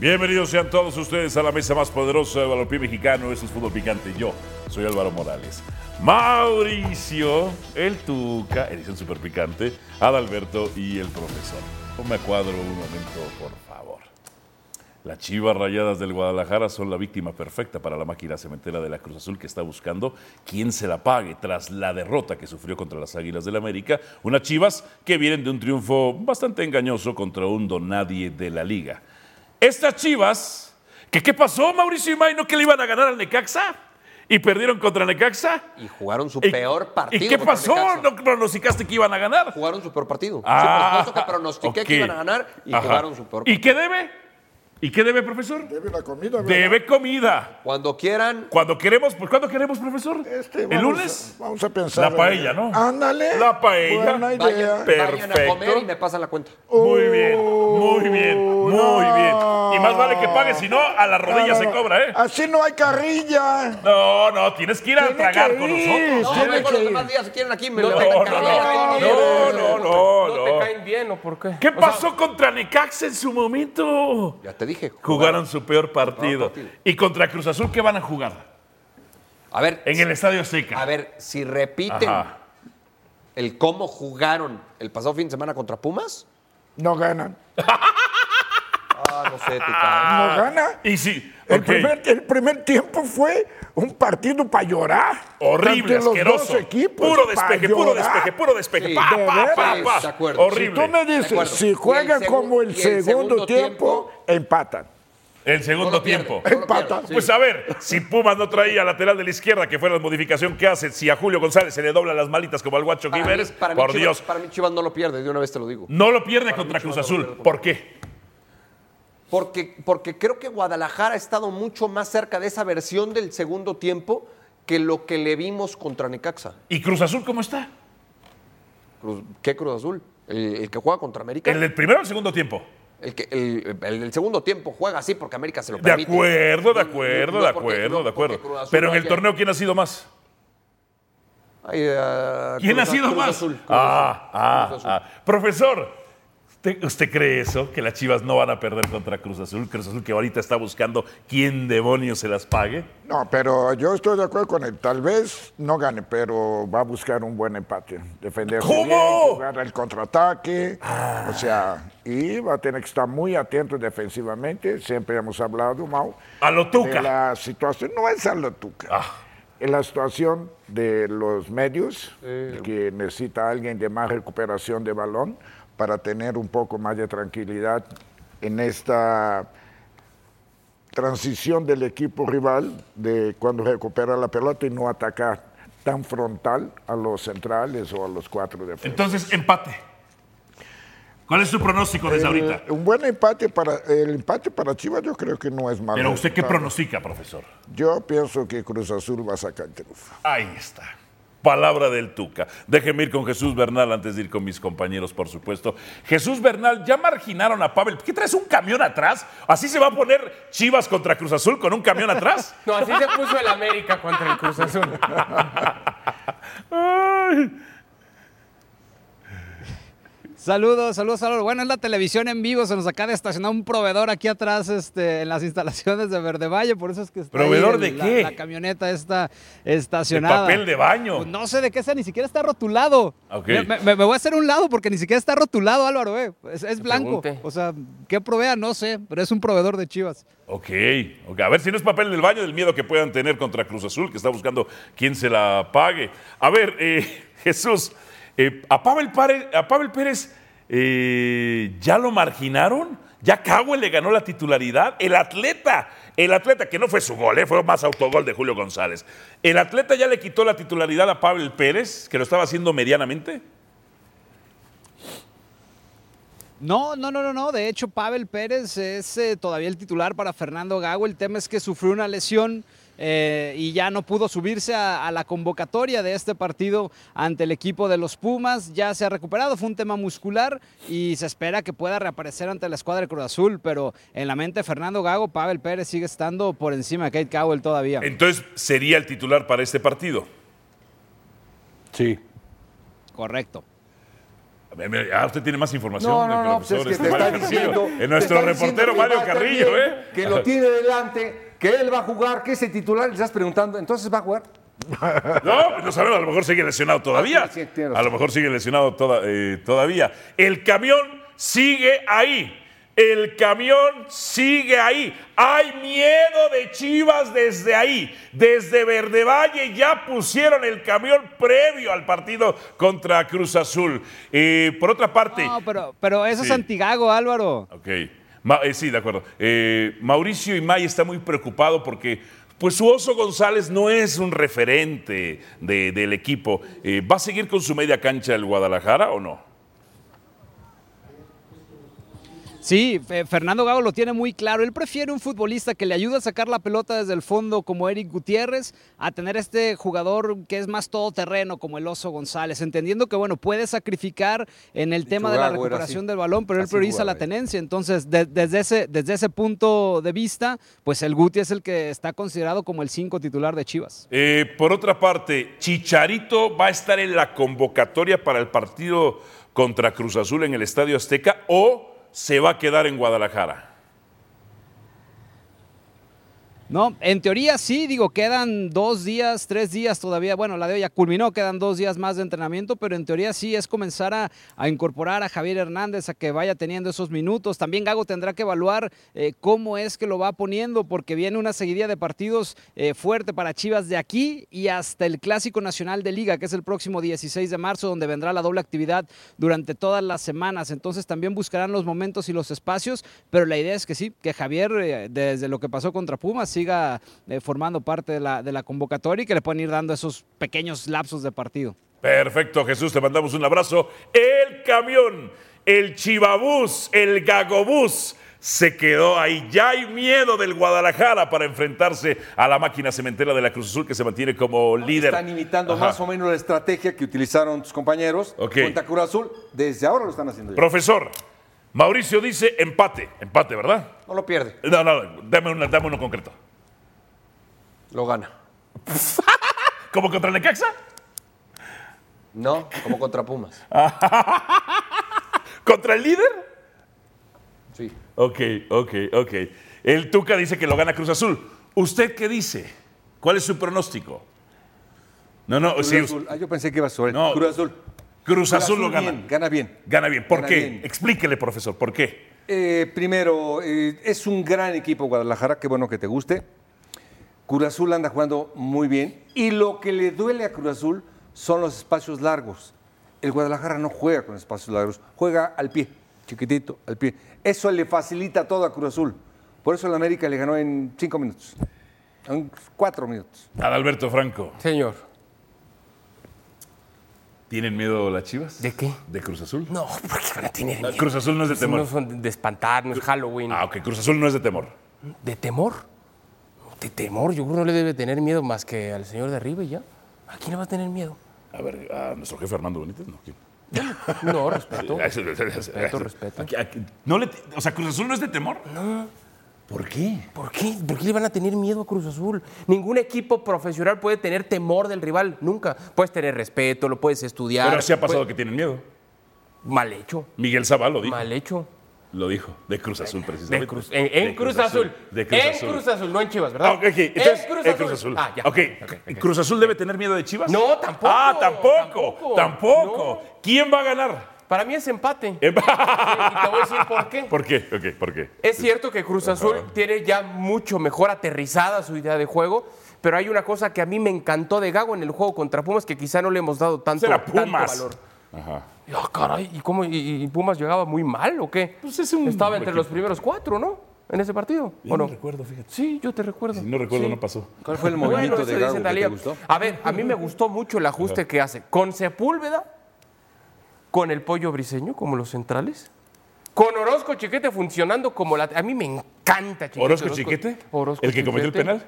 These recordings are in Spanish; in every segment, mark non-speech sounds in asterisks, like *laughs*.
Bienvenidos sean todos ustedes a la mesa más poderosa de balompié mexicano. Eso es Fútbol Picante. Yo soy Álvaro Morales. Mauricio, el Tuca, edición super picante, Adalberto y el profesor. Ponme a cuadro un momento, por favor. Las Chivas Rayadas del Guadalajara son la víctima perfecta para la máquina cementera de la Cruz Azul que está buscando quién se la pague tras la derrota que sufrió contra las Águilas del América. Unas Chivas que vienen de un triunfo bastante engañoso contra un donadie de la liga. Estas Chivas, que qué pasó Mauricio Imay, no que le iban a ganar al Necaxa y perdieron contra Necaxa. Y jugaron su ¿Y- peor partido. ¿Y qué pasó? Necaxa. ¿No pronosticaste que iban a ganar? Jugaron su peor partido. Ah, sí, por supuesto que pronostiqué que iban a ganar y Ajá. jugaron su peor ¿Y partido. qué debe? ¿Y qué debe, profesor? Debe la comida, ¿verdad? Debe comida. Cuando quieran, Cuando queremos, pues ¿cuándo queremos, profesor? Este, ¿El lunes? a- vamos a pensar. La paella, ¿no? Ándale. La paella. Buena vayan, idea. vayan a Perfecto. comer y me pasan la cuenta. Muy bien, muy bien, muy no. bien. Y más vale que pague, si no, a la rodilla No, no, se cobra, ¿eh? Así no hay carrilla. No, no, tienes que ir a Tiene tragar con nosotros. No, que los demás días si quieren aquí. Me No, no, carrilla. no, no, no, ¿No no. te caen bien o por qué? ¿Qué O sea, pasó contra Necaxa en su momento? Ya te dije. Jugaron su peor partido. partido. ¿Y contra Cruz Azul qué van a jugar? A ver, En el Estadio Seca. a ver, si repiten Ajá. el cómo jugaron el pasado fin de semana contra Pumas, No ganan. *laughs* ah, no sé, Tuca. No gana. Y sí, El, primer, el primer tiempo fue un partido para llorar. Horrible, los asqueroso. dos equipos, puro despeje, puro despeje, puro despeje. Sí, pa, de pa, pa, veras. pa. De acuerdo. Horrible. Tú me dices, si juegan como el, segundo, segundo tiempo, tiempo, empatan. El segundo No lo pierde, tiempo. no lo Empata. pierde, sí. Pues a ver, si Pumas no traía lateral de la izquierda, que fue la modificación que hace, si a Julio González se le doblan las malitas como al guacho mí por Chivas- Dios, Para mí Chivas no lo pierde, de una vez te lo digo. no lo pierde contra Cruz Azul. ¿Por qué? Porque, porque creo que Guadalajara ha estado mucho más cerca de esa versión del segundo tiempo que lo que le vimos contra Necaxa. ¿Y Cruz Azul cómo está? Cruz- ¿Qué Cruz Azul? El, el que juega contra América. ¿El del primero o el segundo tiempo? El, que, el, el del segundo tiempo juega así porque América se lo De permite. acuerdo, de No- acuerdo, no de acuerdo, no de porque acuerdo. Cruz Azul Pero en el torneo, ¿quién ha sido más? Ay, ah, ¿Quién Cruz- ha sido Cruz más? Azul, Cruz ah, Azul, ah, Azul. ah. Profesor, ¿usted, usted cree eso? Que las Chivas no van a perder contra Cruz Azul. Cruz Azul que ahorita está buscando quién demonios se las pague. No, pero yo estoy de acuerdo con él. Tal vez no gane, pero va a buscar un buen empate. Defenderse ¿Cómo? bien, jugar el contraataque. O sea, y va a tener que estar muy atento defensivamente. Siempre hemos hablado, Mau. A lo de Tuca. la situación, no es a lo Tuca. Ah. En la situación de los medios, que necesita alguien de más recuperación de balón para tener un poco más de tranquilidad en esta transición del equipo rival de cuando recupera la pelota y no atacar tan frontal a los centrales o a los cuatro defensas. Entonces, empate. ¿Cuál es su pronóstico desde El- ahorita? Un buen empate para el empate para Chivas yo creo que no es malo. Pero usted qué pronostica, profesor. Yo pienso que Cruz Azul va a sacar el triunfo. Ahí está. Palabra del Tuca. Déjeme ir con Jesús Bernal antes de ir con mis compañeros, por supuesto. Jesús Bernal, ya marginaron a Pavel. ¿Qué traes un camión atrás? ¿Así se va a poner Chivas contra Cruz Azul con un camión atrás? *laughs* No, así se puso el América contra el Cruz Azul. *laughs* Ay. Saludos, saludos, saludos. Bueno, es la televisión en vivo. Se nos acaba de estacionar un proveedor aquí atrás este, en las instalaciones de Verde Valle. Por eso es que está ahí ¿Proveedor el- de la- qué? La, camioneta está De estacionada. papel de baño. Pues no sé de qué sea, ni siquiera está rotulado. Ok. Me, me- me voy a hacer un lado porque ni siquiera está rotulado, Álvaro. eh. Es, es blanco. pregunte. O sea, ¿qué provea? No sé, pero es un proveedor de Chivas. Ok, ok. A ver si no es papel del baño del miedo que puedan tener contra Cruz Azul, que está buscando quién se la pague. A ver, eh, *laughs* Jesús, eh, a, Pavel Pérez eh, ya lo marginaron. Ya Cagüe le ganó la titularidad. El atleta, el atleta, que no fue su gol, eh, fue más autogol de Julio González. El atleta ya le quitó la titularidad a Pavel Pérez, que lo estaba haciendo medianamente. No, no, no, no, no. De hecho, Pavel Pérez es todavía el titular para Fernando Gago. El tema es que sufrió una lesión eh, y ya no pudo subirse a, a la convocatoria de este partido ante el equipo de los Pumas. Ya se ha recuperado, fue un tema muscular y se espera que pueda reaparecer ante la escuadra de Cruz Azul. Pero en la mente de Fernando Gago, Pavel Pérez sigue estando por encima de Kate Cowell todavía. Entonces, ¿sería el titular para este partido? Sí. Correcto. Ah, usted tiene más información. No, no, no, pues es profesor que este te está Mario Carrillo. diciendo. En te nuestro reportero Mario Carrillo, ¿eh? Que lo tiene delante, que él va a jugar, que es el titular, le estás preguntando, ¿entonces va a jugar? *laughs* No, no sabemos, a lo mejor sigue lesionado todavía. Ah, sí. A lo mejor sigue lesionado toda- eh, todavía. El camión sigue ahí. El camión sigue ahí. Hay miedo de Chivas desde ahí. Desde Verde Valle ya pusieron el camión previo al partido contra Cruz Azul. Eh, por otra parte. No, pero, pero eso es antigago, Álvaro. Ok. Eh, sí, de acuerdo. Eh, Mauricio Imay está muy preocupado porque pues su Oso González no es un referente de- del equipo. Eh, ¿Va a seguir con su media cancha el Guadalajara o no? Sí, Fe- Fernando Gago lo tiene muy claro. Él prefiere un futbolista que le ayude a sacar la pelota desde el fondo como Eric Gutiérrez a tener este jugador que es más todoterreno como el Oso González, entendiendo que bueno, puede sacrificar en el tema de la recuperación del balón, pero él prioriza jugaba la tenencia. Entonces, de- desde, ese, desde ese punto de vista, pues el Guti es el que está considerado como el 5 titular de Chivas. Eh, por otra parte, Chicharito va a estar en la convocatoria para el partido contra Cruz Azul en el Estadio Azteca o se va a quedar en Guadalajara. No, en teoría sí, digo, quedan dos días, tres días todavía. Bueno, la de hoy ya culminó, quedan dos días más de entrenamiento, pero en teoría sí es comenzar a, incorporar a Javier Hernández a que vaya teniendo esos minutos. También Gago tendrá que evaluar eh, cómo es que lo va poniendo, porque viene una seguidilla de partidos eh, fuerte para Chivas de aquí y hasta el Clásico Nacional de Liga, que es el próximo 16 de marzo, donde vendrá la doble actividad durante todas las semanas. Entonces también buscarán los momentos y los espacios, pero la idea es que sí, que Javier, eh, desde lo que pasó contra Pumas, siga eh, formando parte de la, de la convocatoria y que le puedan ir dando esos pequeños lapsos de partido. Perfecto, Jesús, te mandamos un abrazo. El camión, el chivabús, el gagobús se quedó ahí. Ya hay miedo del Guadalajara para enfrentarse a la máquina cementera de la Cruz Azul que se mantiene como líder. Están imitando Ajá. más o menos la estrategia que utilizaron tus compañeros Ok. contra Cruz Azul. Desde ahora lo están haciendo ya. Profesor, Mauricio dice empate. Empate, ¿verdad? No lo pierde, No, no, dame, una- dame uno concreto. Lo gana. *laughs* ¿Como contra el Necaxa? No, como contra Pumas. *laughs* ¿Contra el líder? Sí. Ok, ok, ok. El Tuca dice que lo gana Cruz Azul. ¿Usted qué dice? ¿Cuál es su pronóstico? No, no, Cruz sí, Azul. Ah, yo pensé que iba a ser No. Cruz Azul. Cruz Azul lo gana. bien, gana bien. Gana bien. ¿Por Gana qué? bien. Explíquele, profesor, ¿por qué? Eh, primero, eh, es un gran equipo Guadalajara, qué bueno que te guste. Cruz Azul anda jugando muy bien y lo que le duele a Cruz Azul son los espacios largos. El Guadalajara no juega con espacios largos, juega al pie, chiquitito, al pie. Eso le facilita todo a Cruz Azul. Por eso el América le ganó en cinco minutos, en cuatro minutos. Adalberto Franco, Señor. ¿tienen miedo las chivas? ¿De qué? ¿De Cruz Azul? No, porque van a tener No, miedo. Cruz Azul no es de temor. No son de espantar, no es Halloween. Ah, ok, Cruz Azul no es de temor. ¿De temor? De temor, yo creo que no le debe tener miedo más que al señor de arriba y ya. ¿A quién le va a tener miedo? A ver, a nuestro jefe Armando Benítez, no. ¿quién? *laughs* No, respeto. Respeto, Respeto, respeto. Aquí- aquí- no le- o sea, Cruz Azul no es de temor. No. ¿Por qué? ¿Por qué? ¿Por qué le van a tener miedo a Cruz Azul? Ningún equipo profesional puede tener temor del rival, nunca. Puedes tener respeto, lo puedes estudiar. Pero sí ha pasado puede- que tienen miedo. Mal hecho, Miguel Sabá lo dijo. mal hecho. Lo dijo. De Cruz Azul, precisamente. De Cruz, en, en De Cruz, Azul. De Cruz en Azul. Cruz Azul, no en Chivas, ¿verdad? Ok, ok. Entonces, en Cruz Azul. Ah, ya. ¿Cruz Azul debe tener miedo de Chivas? No, tampoco, Ah, tampoco. tampoco. Tampoco. ¿Quién va a ganar? Para mí es empate. *laughs* Y te voy a decir por qué. ¿Por qué? ¿por qué? Es cierto que Cruz Azul tiene ya mucho mejor aterrizada su idea de juego, pero hay una cosa que a mí me encantó de Gago en el juego contra Pumas que quizá no le hemos dado tanto, Será tanto valor. Ajá. Y, ah, caray, ¿y, cómo, y, y Pumas llegaba muy mal o qué? Pues es un Estaba entre equipo. los primeros cuatro, ¿no? En ese partido. Yo ¿o no no? recuerdo, fíjate. Sí, yo te recuerdo. Si no recuerdo, Sí. no pasó. ¿Cuál fue el Bueno, movimiento eso de dice Gago que te gustó? A ver, a mí me gustó mucho el ajuste que hace con Sepúlveda, con el pollo briseño como los centrales, Con Orozco Chiquete funcionando como la. A mí me encanta Chiquete. ¿Orozco Chiquete? Orozco ¿El que cometió el penal?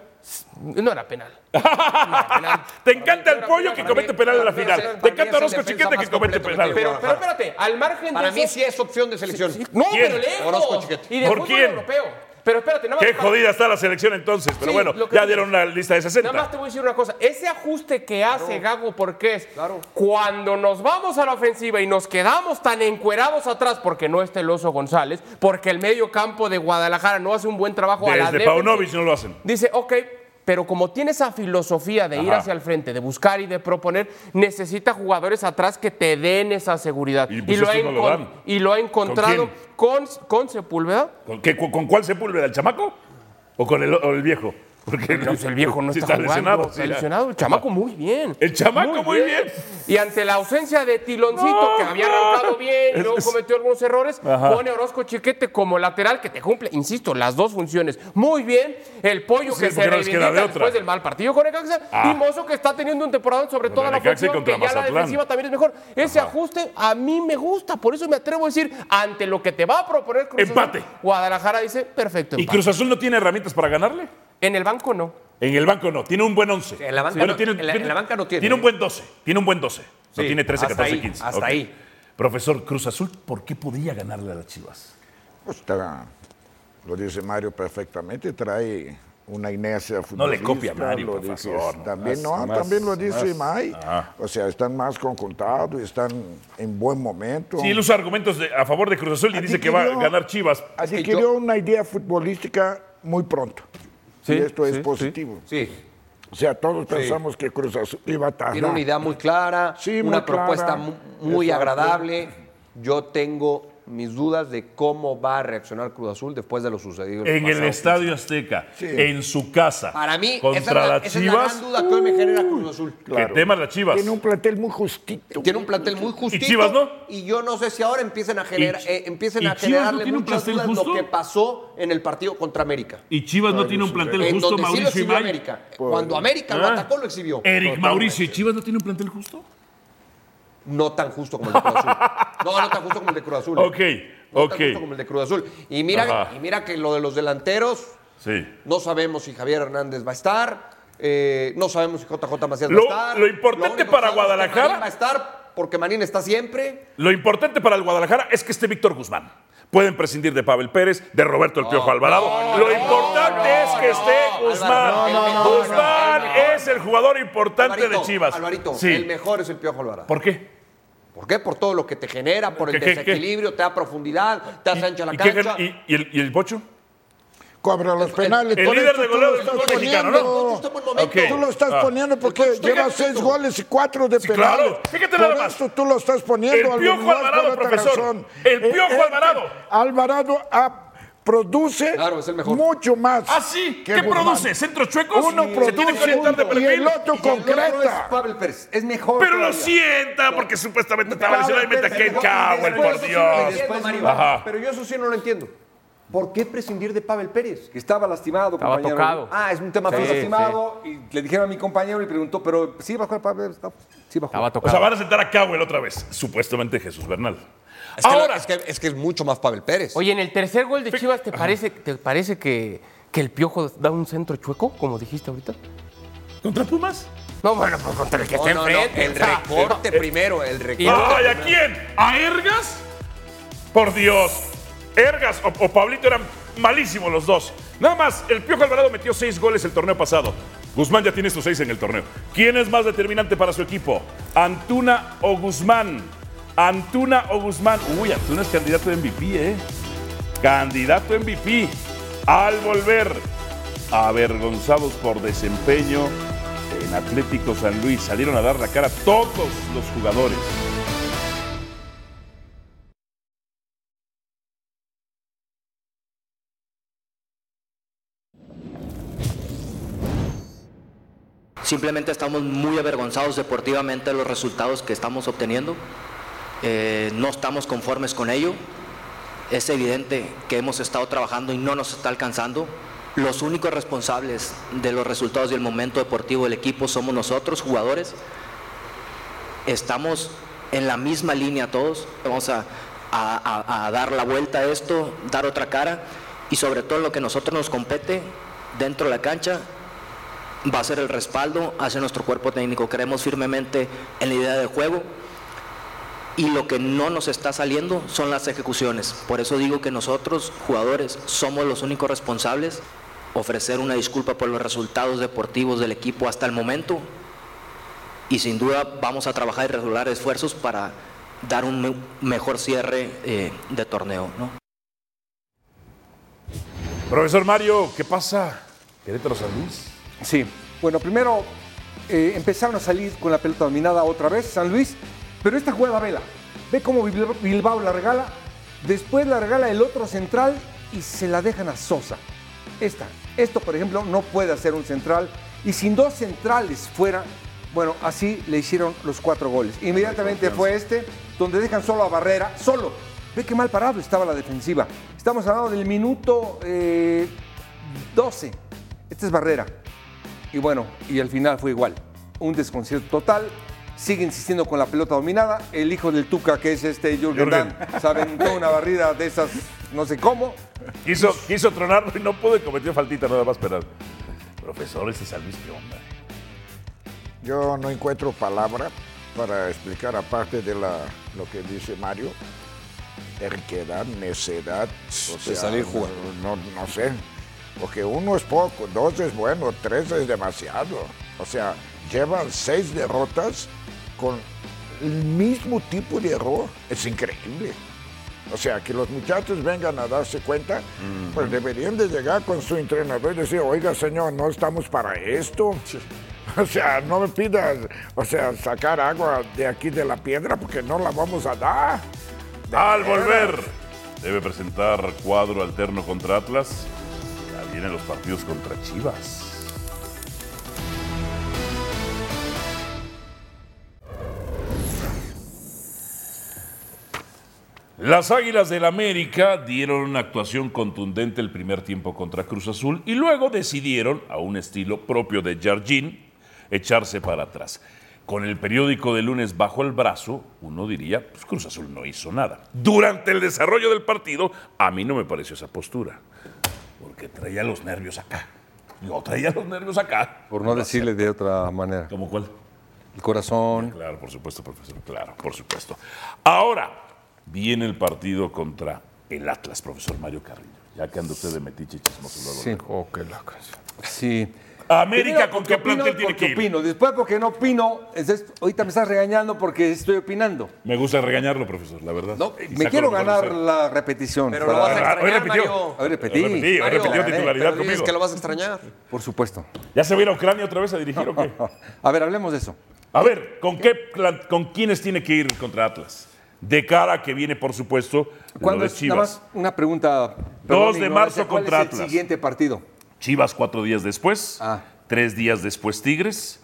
No era penal. *laughs* No era penal. Te encanta el pollo que para comete mí. penal en la para mí final. Te para mí encanta Orozco Chiquete que comete penal. Pero, pero espérate, al margen Para de mí eso- sí es opción de selección. No, ¿Quién? pero lejos. Orozco Chiquete. Y de ¿Por fútbol quién? europeo. Pero espérate, nada más. Qué para- jodida está la selección entonces. Pero Sí, bueno, ya dices. dieron una lista de Nada más 60. te voy a decir una cosa. Ese ajuste que hace Gago, porque es cuando nos vamos a la ofensiva y nos quedamos tan encuerados atrás porque no está el Oso González, porque el medio campo de Guadalajara no hace un buen trabajo a la Desde. Paunovic no lo hacen. Dice, ok, pero como tiene esa filosofía de ir hacia el frente, de buscar y de proponer, necesita jugadores atrás que te den esa seguridad. Y, pues, lo, ha estos no lo encon- dan. y lo ha encontrado con, con Sepúlveda. ¿Con, qué- con- con cuál Sepúlveda? ¿El chamaco? ¿O con el, o el viejo? Porque No, el viejo no sí está, jugando, lesionado. está lesionado. El chamaco muy bien. El chamaco muy bien. Y ante la ausencia de Tiloncito, No. que había arrancado bien y luego cometió algunos errores, Ajá. pone Orozco Chiquete como lateral que te cumple, insisto, las dos funciones. Muy bien. El pollo Sí, que se reivindica de otra. después del mal partido con Necaxa Ah. y Mozo que está teniendo un temporada sobre todo Contra la y función, que ya la defensiva también es mejor. Ese ajuste a mí me gusta, por eso me atrevo a decir, ante lo que te va a proponer Cruz Azul, Empate. Guadalajara dice, perfecto, ¿Y empate. Cruz Azul no tiene herramientas para ganarle? En el banco no. En el banco no, tiene un buen 11. en la banca Bueno, no- tiene, en la- en la banca no tiene, Tiene un buen 12. Tiene un buen 12. No Sí, tiene 13, hasta 14, ahí, 15. hasta ahí. Profesor, Cruz Azul, ¿por qué podría ganarle a las Chivas? Pues está- lo dice Mario perfectamente, trae una inercia No le futbolística. copia a Mario, lo profesor, dice- no, también, más- no, más- también lo dice más- May. Ah. O sea, están más conjuntados, están en buen momento. Sí, él usa argumentos de- a favor de Cruz Azul y dice que va a ganar Chivas. Adquirió una idea futbolística muy pronto. Y esto es positivo. Sí, O sea, todos pensamos que Cruz Azul iba a tardar. tiene una idea muy clara, Sí, muy una clara. propuesta mu- muy agradable. Yo tengo mis dudas de cómo va a reaccionar Cruz Azul después de lo sucedido. En el pasado. Estadio Azteca, en su casa, Para mí, contra esa, es la, las esa es la Chivas, gran duda que hoy me genera Cruz Azul. que teman las Chivas. Tiene un plantel muy justito. Tiene un plantel muy justito. Chivas no? Y yo no sé si ahora empiecen a, generar, ¿Y- eh, empiecen y a Chivas no generarle tiene un muchas plantel dudas lo justo? que pasó en el partido contra América. Y Chivas no tiene un plantel En justo, donde sí lo Mauricio y exhibió May. América. Cuando América lo Ah. atacó, lo exhibió. Eric Mauricio y Chivas no tiene un plantel justo. No tan justo como el de Cruz Azul. *laughs* No, no tan justo como el de Cruz Azul. ¿eh? Ok, No ok. tan justo como el de Cruz Azul. Y mira, Ajá. y mira que lo de los delanteros, Sí. no sabemos si Javier Hernández va a estar, eh, no sabemos si JJ Macías Lo- va a estar. lo importante para es que Guadalajara- Marín va a estar porque Manín está siempre. Lo importante para el Guadalajara es que esté Víctor Guzmán. Pueden prescindir de Pavel Pérez, de Roberto El Piojo Alvarado. Lo importante es que esté Guzmán. Guzmán es el jugador importante Alvarito, de Chivas. Alvarito, sí. el mejor es el Piojo Alvarado. ¿Por qué? ¿Por qué? Por todo lo que te genera, por el ¿Qué, qué, qué? desequilibrio, te da profundidad, te hace ancha la ¿Y, qué- cancha. y- y el, y el Pocho? Cobra los penales. el por líder de tú goleo lo del estás fútbol mexicano, ¿no? poniendo. Está en buen momento. Ok. Tú lo estás Ah. poniendo porque Estoy lleva seis goles y cuatro de Sí, penales. claro. Fíjate nada más. eso tú lo estás poniendo. El Piojo Alvarado, profesor. razón. El Piojo este Alvarado. Alvarado ah, produce Claro, es el mejor. mucho más. Ah, sí. ¿Qué Guzmán. produce? ¿Centros chuecos? Uno Se tiene que produce orientar de y el perfil. otro Y el otro es concreta. Pavel Pérez. Es mejor. Pero lo sienta porque supuestamente estaba lesionado y mete a pero- Cowell, por Dios. entiendo, Mario. Ajá. Pero yo eso sí no lo entiendo. ¿Por qué prescindir de Pavel Pérez? Que estaba lastimado, Estaba compañero. tocado. Ah, es un tema Sí, lastimado y le dijeron a mi compañero y preguntó, pero sí va a jugar Pablo. Está- Sí va a Estaba jugar. O tocado. sea, van a sentar a Cowell otra vez. Supuestamente Jesús Bernal. Es que, Ahora, es, que, es que es mucho más Pavel Pérez. Oye, en el tercer gol de Chivas, ¿te parece, te parece que, que el Piojo da un centro chueco, como dijiste ahorita? ¿contra Pumas? No, bueno, pues contra el que No, está no, no, enfrente. el o sea, recorte primero, el recorte. ¡Ay, a quién! ¿A Ergas? Por Dios. Ergas o, o Pablito eran malísimos los dos. Nada más, el Piojo Alvarado metió seis goles el torneo pasado. Guzmán ya tiene estos seis en el torneo. ¿Quién es más determinante para su equipo? ¿Antuna o Guzmán? Antuna o Guzmán. Uy, Antuna es candidato a MVP, ¿eh? Candidato MVP. Al volver, avergonzados por desempeño en Atlético San Luis. Salieron a dar la cara todos los jugadores. Simplemente estamos muy avergonzados deportivamente de los resultados que estamos obteniendo. Eh, no estamos conformes con ello. Es evidente que hemos estado trabajando y no nos está alcanzando. Los únicos responsables de los resultados y el momento deportivo del equipo somos nosotros, jugadores. Estamos en la misma línea todos. Vamos a dar la vuelta a esto, dar otra cara y sobre todo lo que a nosotros nos compete dentro de la cancha va a ser el respaldo hacia nuestro cuerpo técnico. Creemos firmemente en la idea de juego y lo que no nos está saliendo son las ejecuciones. Por eso digo que nosotros, jugadores, somos los únicos responsables. Ofrecer una disculpa por los resultados deportivos del equipo hasta el momento y sin duda vamos a trabajar y regular esfuerzos para dar un me- mejor cierre eh, de torneo. ¿no? Profesor Mario, ¿qué pasa? Querétaro San Luis. Sí. Bueno, primero eh, empezaron a salir con la pelota dominada otra vez San Luis, pero esta jugada vela. Ve cómo Bilbao- la regala, después la regala el otro central y se la dejan a Sosa. Esta, esto por ejemplo no puede hacer un central y sin dos centrales fuera, bueno, así le hicieron los cuatro goles. Inmediatamente fue este, donde dejan solo a Barrera, solo. Ve qué mal parado estaba la defensiva. Estamos hablando del minuto eh, 12. Esta es Barrera. Y bueno, y al final fue igual. Un desconcierto total. Sigue insistiendo con la pelota dominada. El hijo del Tuca, que es este Jürgen Jürgen. Damm, se aventó una barrida de esas, no sé cómo. Quiso, quiso tronarlo y no pudo y cometió faltita nada más, pero... Profesor, este San Luis, ¿qué onda? Yo no encuentro palabra para explicar, aparte de la, lo que dice Mario, terquedad, necedad. O sea, salir jugando. No, no, no sé. Porque uno es poco, dos es bueno, tres es demasiado. O sea, llevan seis derrotas con el mismo tipo de error. Es increíble. O sea, que los muchachos vengan a darse cuenta, pues deberían de llegar con su entrenador y decir, oiga señor, no estamos para esto. *laughs* O sea, no me pidas, o sea, sacar agua de aquí de la piedra porque no la vamos a dar. Al volver, debe presentar cuadro alterno contra Atlas. Vienen los partidos contra Chivas. Las Águilas del América dieron una actuación contundente el primer tiempo contra Cruz Azul y luego decidieron, a un estilo propio de Jardín, echarse para atrás. Con el periódico de lunes bajo el brazo, uno diría, pues Cruz Azul no hizo nada. Durante el desarrollo del partido, a mí no me pareció esa postura, traía los nervios acá. Yo traía los nervios acá. Por no decirle de otra manera. ¿Cómo cuál? El corazón. Claro, por supuesto, profesor. Claro, por supuesto. Ahora viene el partido contra el Atlas, profesor Mario Carrillo. Ya que anda usted de metiche y chismoso. Sí. Oh, qué loco. Sí. América, ¿con qué plantel tiene que ir? opino. Después porque no opino. Entonces, ahorita me estás regañando porque estoy opinando. Me gusta regañarlo, profesor, la verdad. No, me quiero ganar la repetición. Pero para- lo vas a Ah, extrañar, hoy repitió. Mario. Hoy repetí. Hoy repetí, Mario, titularidad Pero conmigo. que lo vas a extrañar. Por supuesto. ¿Ya se va a ir a Ucrania otra vez a dirigir o qué? *laughs* A ver, hablemos de eso. A ver, ¿con qué con quiénes tiene que ir contra Atlas? De cara a que viene, por supuesto, lo ¿Cuándo de es? Nada Chivas. más una pregunta. Dos mi de ignorancia, marzo ¿cuál contra es el Atlas. siguiente partido? Chivas cuatro días después, Ah. tres días después Tigres,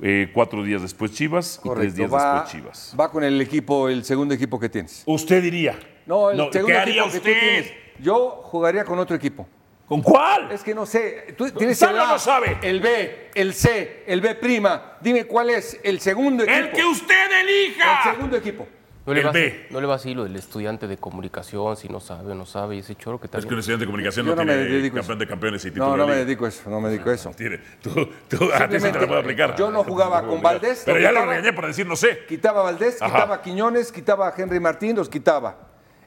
eh, cuatro días después Chivas y tres días va, después Chivas. va con el equipo, el segundo equipo que tienes. Usted diría. No, el segundo ¿Qué haría equipo que tú usted? tienes. Yo jugaría con otro equipo. ¿Con cuál? Es que no sé. Tú tienes ¿Sabe el A, no sabe? el B, el C, el B prima. Dime cuál es el segundo equipo. ¡El que usted elija! El segundo equipo. No le, El va B. no le va así lo del estudiante de comunicación, si no sabe o no sabe, y ese choro que Es que un estudiante de comunicación Yo no, no me tiene dedico a campeón eso. de campeones y título No, no me dedico a eso, no me dedico a eso. Tiene. Tú, tú, a ti sí te Simplemente, puedo aplicar. yo no jugaba con Valdés, Pero lo ya lo regañé por decir no sé. Quitaba a Valdés, Ajá. quitaba a Quiñones, quitaba a Henry Martín, los quitaba.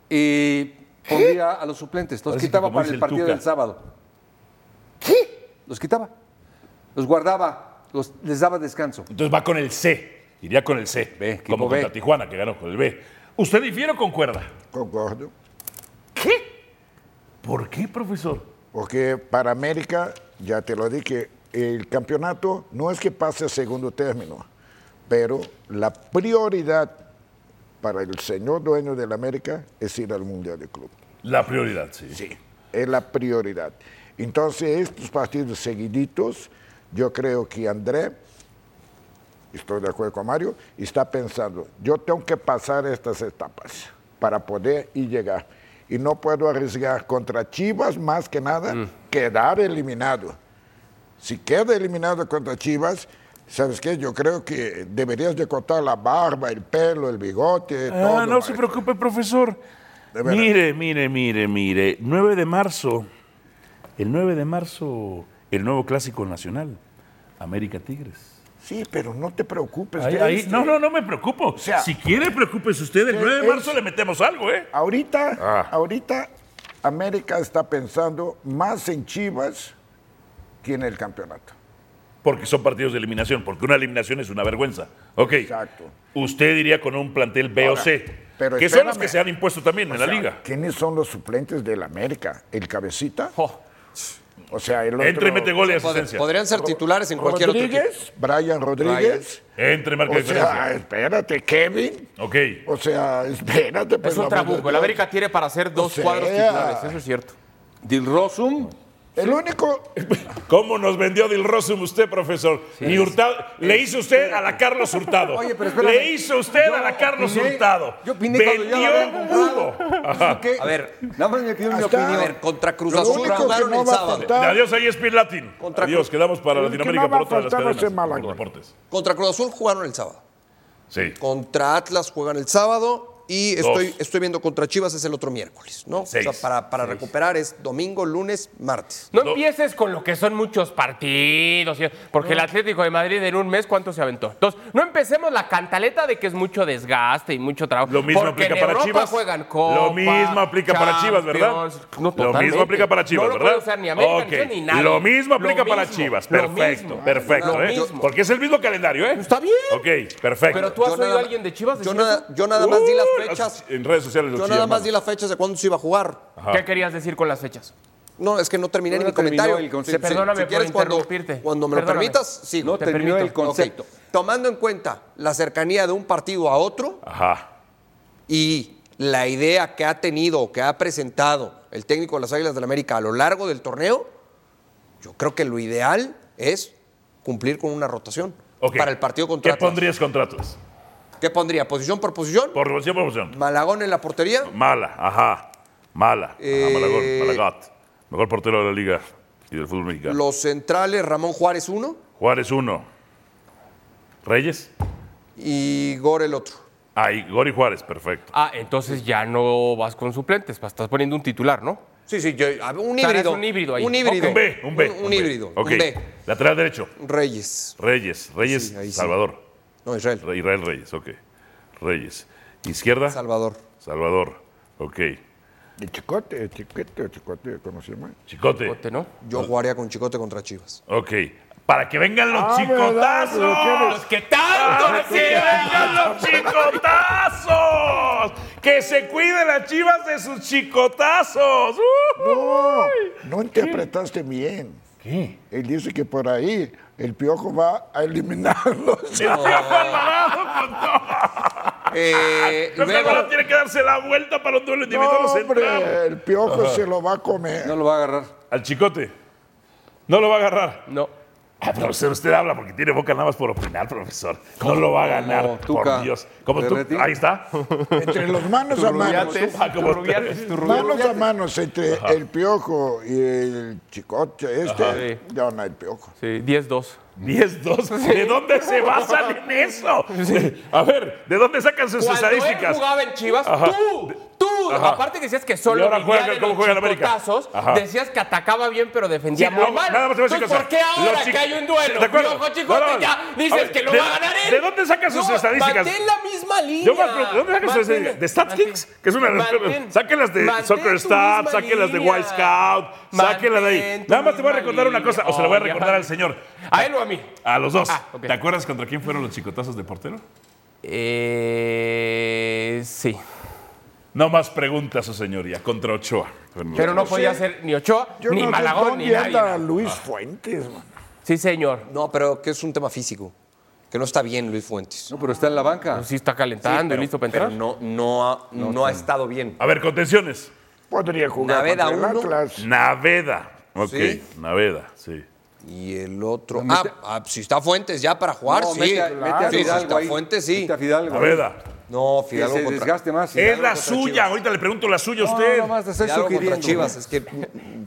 Y pondría a los suplentes, los quitaba para el el partido Tuca. del sábado. ¿Qué? Los quitaba. Los guardaba, los, les daba descanso. Entonces va con el C. Iría con el C. B, como B. contra Tijuana, que ganó con el B. ¿Usted difiere o concuerda? Concordo. ¿Qué? ¿Por qué, profesor? Porque para América, ya te lo dije, el campeonato no es que pase a segundo término, pero la prioridad para el señor dueño del América es ir al Mundial de Club. La prioridad, sí. Sí, es la prioridad. Entonces, estos partidos seguiditos, yo creo que André, estoy de acuerdo con Mario, está pensando, yo tengo que pasar estas etapas para poder y llegar. Y no puedo arriesgar contra Chivas más que nada, quedar eliminado. Si queda eliminado contra Chivas, ¿sabes qué? Yo creo que deberías de cortar la barba, el pelo, el bigote, todo. Ah, no se preocupe, profesor. Mire, mire, mire, mire. 9 de marzo. El 9 de marzo, el nuevo clásico nacional. América Tigres. Sí, pero no te preocupes. Ahí, de ahí- no, no, no me preocupo. sea- si quiere, preocúpese usted. El 9 de es- marzo le metemos algo, ¿eh? Ahorita, Ah. ahorita América está pensando más en Chivas que en el campeonato. Porque son partidos de eliminación. Porque una eliminación es una vergüenza. Ok. Exacto. Usted iría con un plantel B o C. pero que son los espérame. que se han impuesto también O en la liga. ¿Quiénes son los suplentes del América? ¿El cabecita? Oh, O sea, el otro... Entra y mete gol y asistencia. Podrían ser titulares en cualquier otro equipo. Rodríguez, Brian Rodríguez. Entre marca O diferencia. sea, espérate, Kevin. Ok. O sea, espérate. pues, es un trabuco. El América tiene para hacer dos sea. cuadros titulares, eso es cierto. Dilrosum, El único... *laughs* ¿Cómo nos vendió Dil Rosum usted, profesor? Hurtado. Le hizo usted a la Carlos Hurtado. Oye, pero espérame. Le hizo usted Yo a la Carlos opiné- Hurtado. yo opiné Vendió. ¿qué? A ver. Nada más me pidió mi Hasta- A opinión. ver, contra Cruz Azul jugaron no el sábado. Adiós, ahí es Spin Latin. Contra Adiós, Cruz- quedamos para Latinoamérica no por otra de las cadenas. por deportes. Contra Cruz Azul jugaron el sábado. Sí. Contra Atlas juegan el sábado. Y estoy, estoy viendo contra Chivas es el otro miércoles, ¿no? Seis. O sea, para, para recuperar es domingo, lunes, martes. No No. empieces con lo que son muchos partidos, porque el Atlético de Madrid en un mes, ¿cuánto se aventó? Entonces, no empecemos la cantaleta de que es mucho desgaste y mucho trabajo. Lo mismo porque aplica en para Europa Chivas. juegan Copa, Lo mismo aplica para Chivas, ¿verdad? No, lo mismo aplica para Chivas, no lo ¿verdad? usar ni América, ni nadie. Lo mismo Lo aplica para mismo, Chivas. Perfecto, mismo. perfecto, ¿eh? mismo. Porque es el mismo calendario, ¿eh? Está bien. Ok, perfecto. Pero tú has Yo oído a alguien de Chivas Yo decir nada, yo nada más di las fechas. En redes sociales lo Yo nada más di las fechas de cuándo se iba a jugar. ¿Qué querías decir con las fechas? No, es que no terminé No, ni no mi comentario. el concepto. Perdóname por quieres, cuando, interrumpirte. cuando me lo Perdóname. permitas, sí. No te terminó permito. el concepto. Tomando en cuenta la cercanía de un partido a otro Ajá. y la idea que ha tenido o que ha presentado el técnico de las Águilas del América a lo largo del torneo, yo creo que lo ideal es cumplir con una rotación Ok. para el partido contra ¿Qué Atlas. pondrías contra Atlas? ¿Qué pondría? ¿Posición por posición? Por posición, por posición. Malagón en la portería. Mala, ajá. Mala. Ajá, Eh, Malagón, Malagat. Mejor portero de la liga y del fútbol mexicano. Los centrales, Ramón Juárez uno Juárez uno. Reyes. y Gore el otro. Ahí, Gori Juárez, perfecto. Ah, entonces ya no vas con suplentes, estás poniendo un titular, ¿no? Sí, sí, yo- un híbrido. un híbrido ahí. Un híbrido. Un B, un B. Un, un híbrido. Ok. Un B. Lateral derecho. Reyes. Reyes. Reyes, Sí, ahí sí. No, Israel. Israel Reyes, ok. Reyes. Izquierda. Salvador. Salvador. Ok. El chicote, el chicote, el chicote, ¿cómo se llama? Chicote. Bote, ¿no? Yo jugaría con Chicote contra Chivas. Ok. Para que vengan los Ah, ¿verdad? chicotazos. Quieres- ¡Que tanto ¡Para que vengan los chicotazos! ¡Que se cuiden las chivas de sus chicotazos! No, ¡Uy! no interpretaste bien. ¿Qué? Él dice que por ahí el piojo va a eliminarlos. *laughs* El Piojo Alvarado con todo. Eh, *laughs* luego, Alvarado tiene que darse la vuelta para un duelo individual No, central. hombre, el piojo se lo va a comer. No lo va a agarrar. Al chicote. No lo va a agarrar. No. Ah, profesor, usted habla porque tiene boca nada más por opinar, profesor. No lo va a ganar, Tuca. por Dios. Como tú, ahí está. *laughs* Entre los manos a manos. Ah. Manos a manos entre el piojo y el chicote este. Sí. Ya no hay piojo. Sí, 10-2. 10-2. ¿De dónde se basan en eso? A ver, ¿de dónde sacan sus Cuando él estadísticas? jugaba en Chivas, Ajá. tú, tú, Ajá. aparte decías que solo ahora juega- de ¿cómo los juega en América? decías que atacaba bien pero defendía Sí, muy no, mal. nada más te voy a decir Entonces. ¿por qué ahora que hay un duelo, ¿De acuerdo? Piojo Chicote, No, no, ya dices ver, que lo ¿de- va a ganar él? ¿de dónde sacan sus estadísticas? Mantén la misma línea. Yo ¿de dónde sacan sus estadísticas? ¿De StatKicks? Que es una de las Mantén- Saquen las de Soccer Stats, misma saquen las de. White Scout, saquen las de ahí. Nada más te voy a recordar una cosa, o se la voy a recordar al señor. ¿A él o a mí? A los dos. Ah. ¿Te acuerdas contra quién fueron los chicotazos de portero? Eh, sí. No más preguntas, su señoría, contra Ochoa. Pero no podía ser ni Ochoa, Yo ni no Malagón, ni. Luis Fuentes. man. Sí, señor. no, pero que es un tema físico. Que no está bien Luis Fuentes. No, pero está en la banca. Pues sí está calentando y listo para Pero entrar. no, no, ha, no, ha estado bien. A ver, contenciones. Podría jugar Naveda contra el uno. Atlas. Naveda. Ok, ¿Sí? Naveda, sí. Y el otro. No, ah, mete- ah, si está Fuentes ya para jugar, No, sí. mete a- mete a Sí, si Fidalgo está ahí. Fuentes, sí. Mete a Fidalgo. Naveda. No, Que Fidalgo se contra, desgaste más. Es la suya. Chivas. Ahorita le pregunto la suya a No, usted. no, más Fidalgo contra. Chivas. Es que,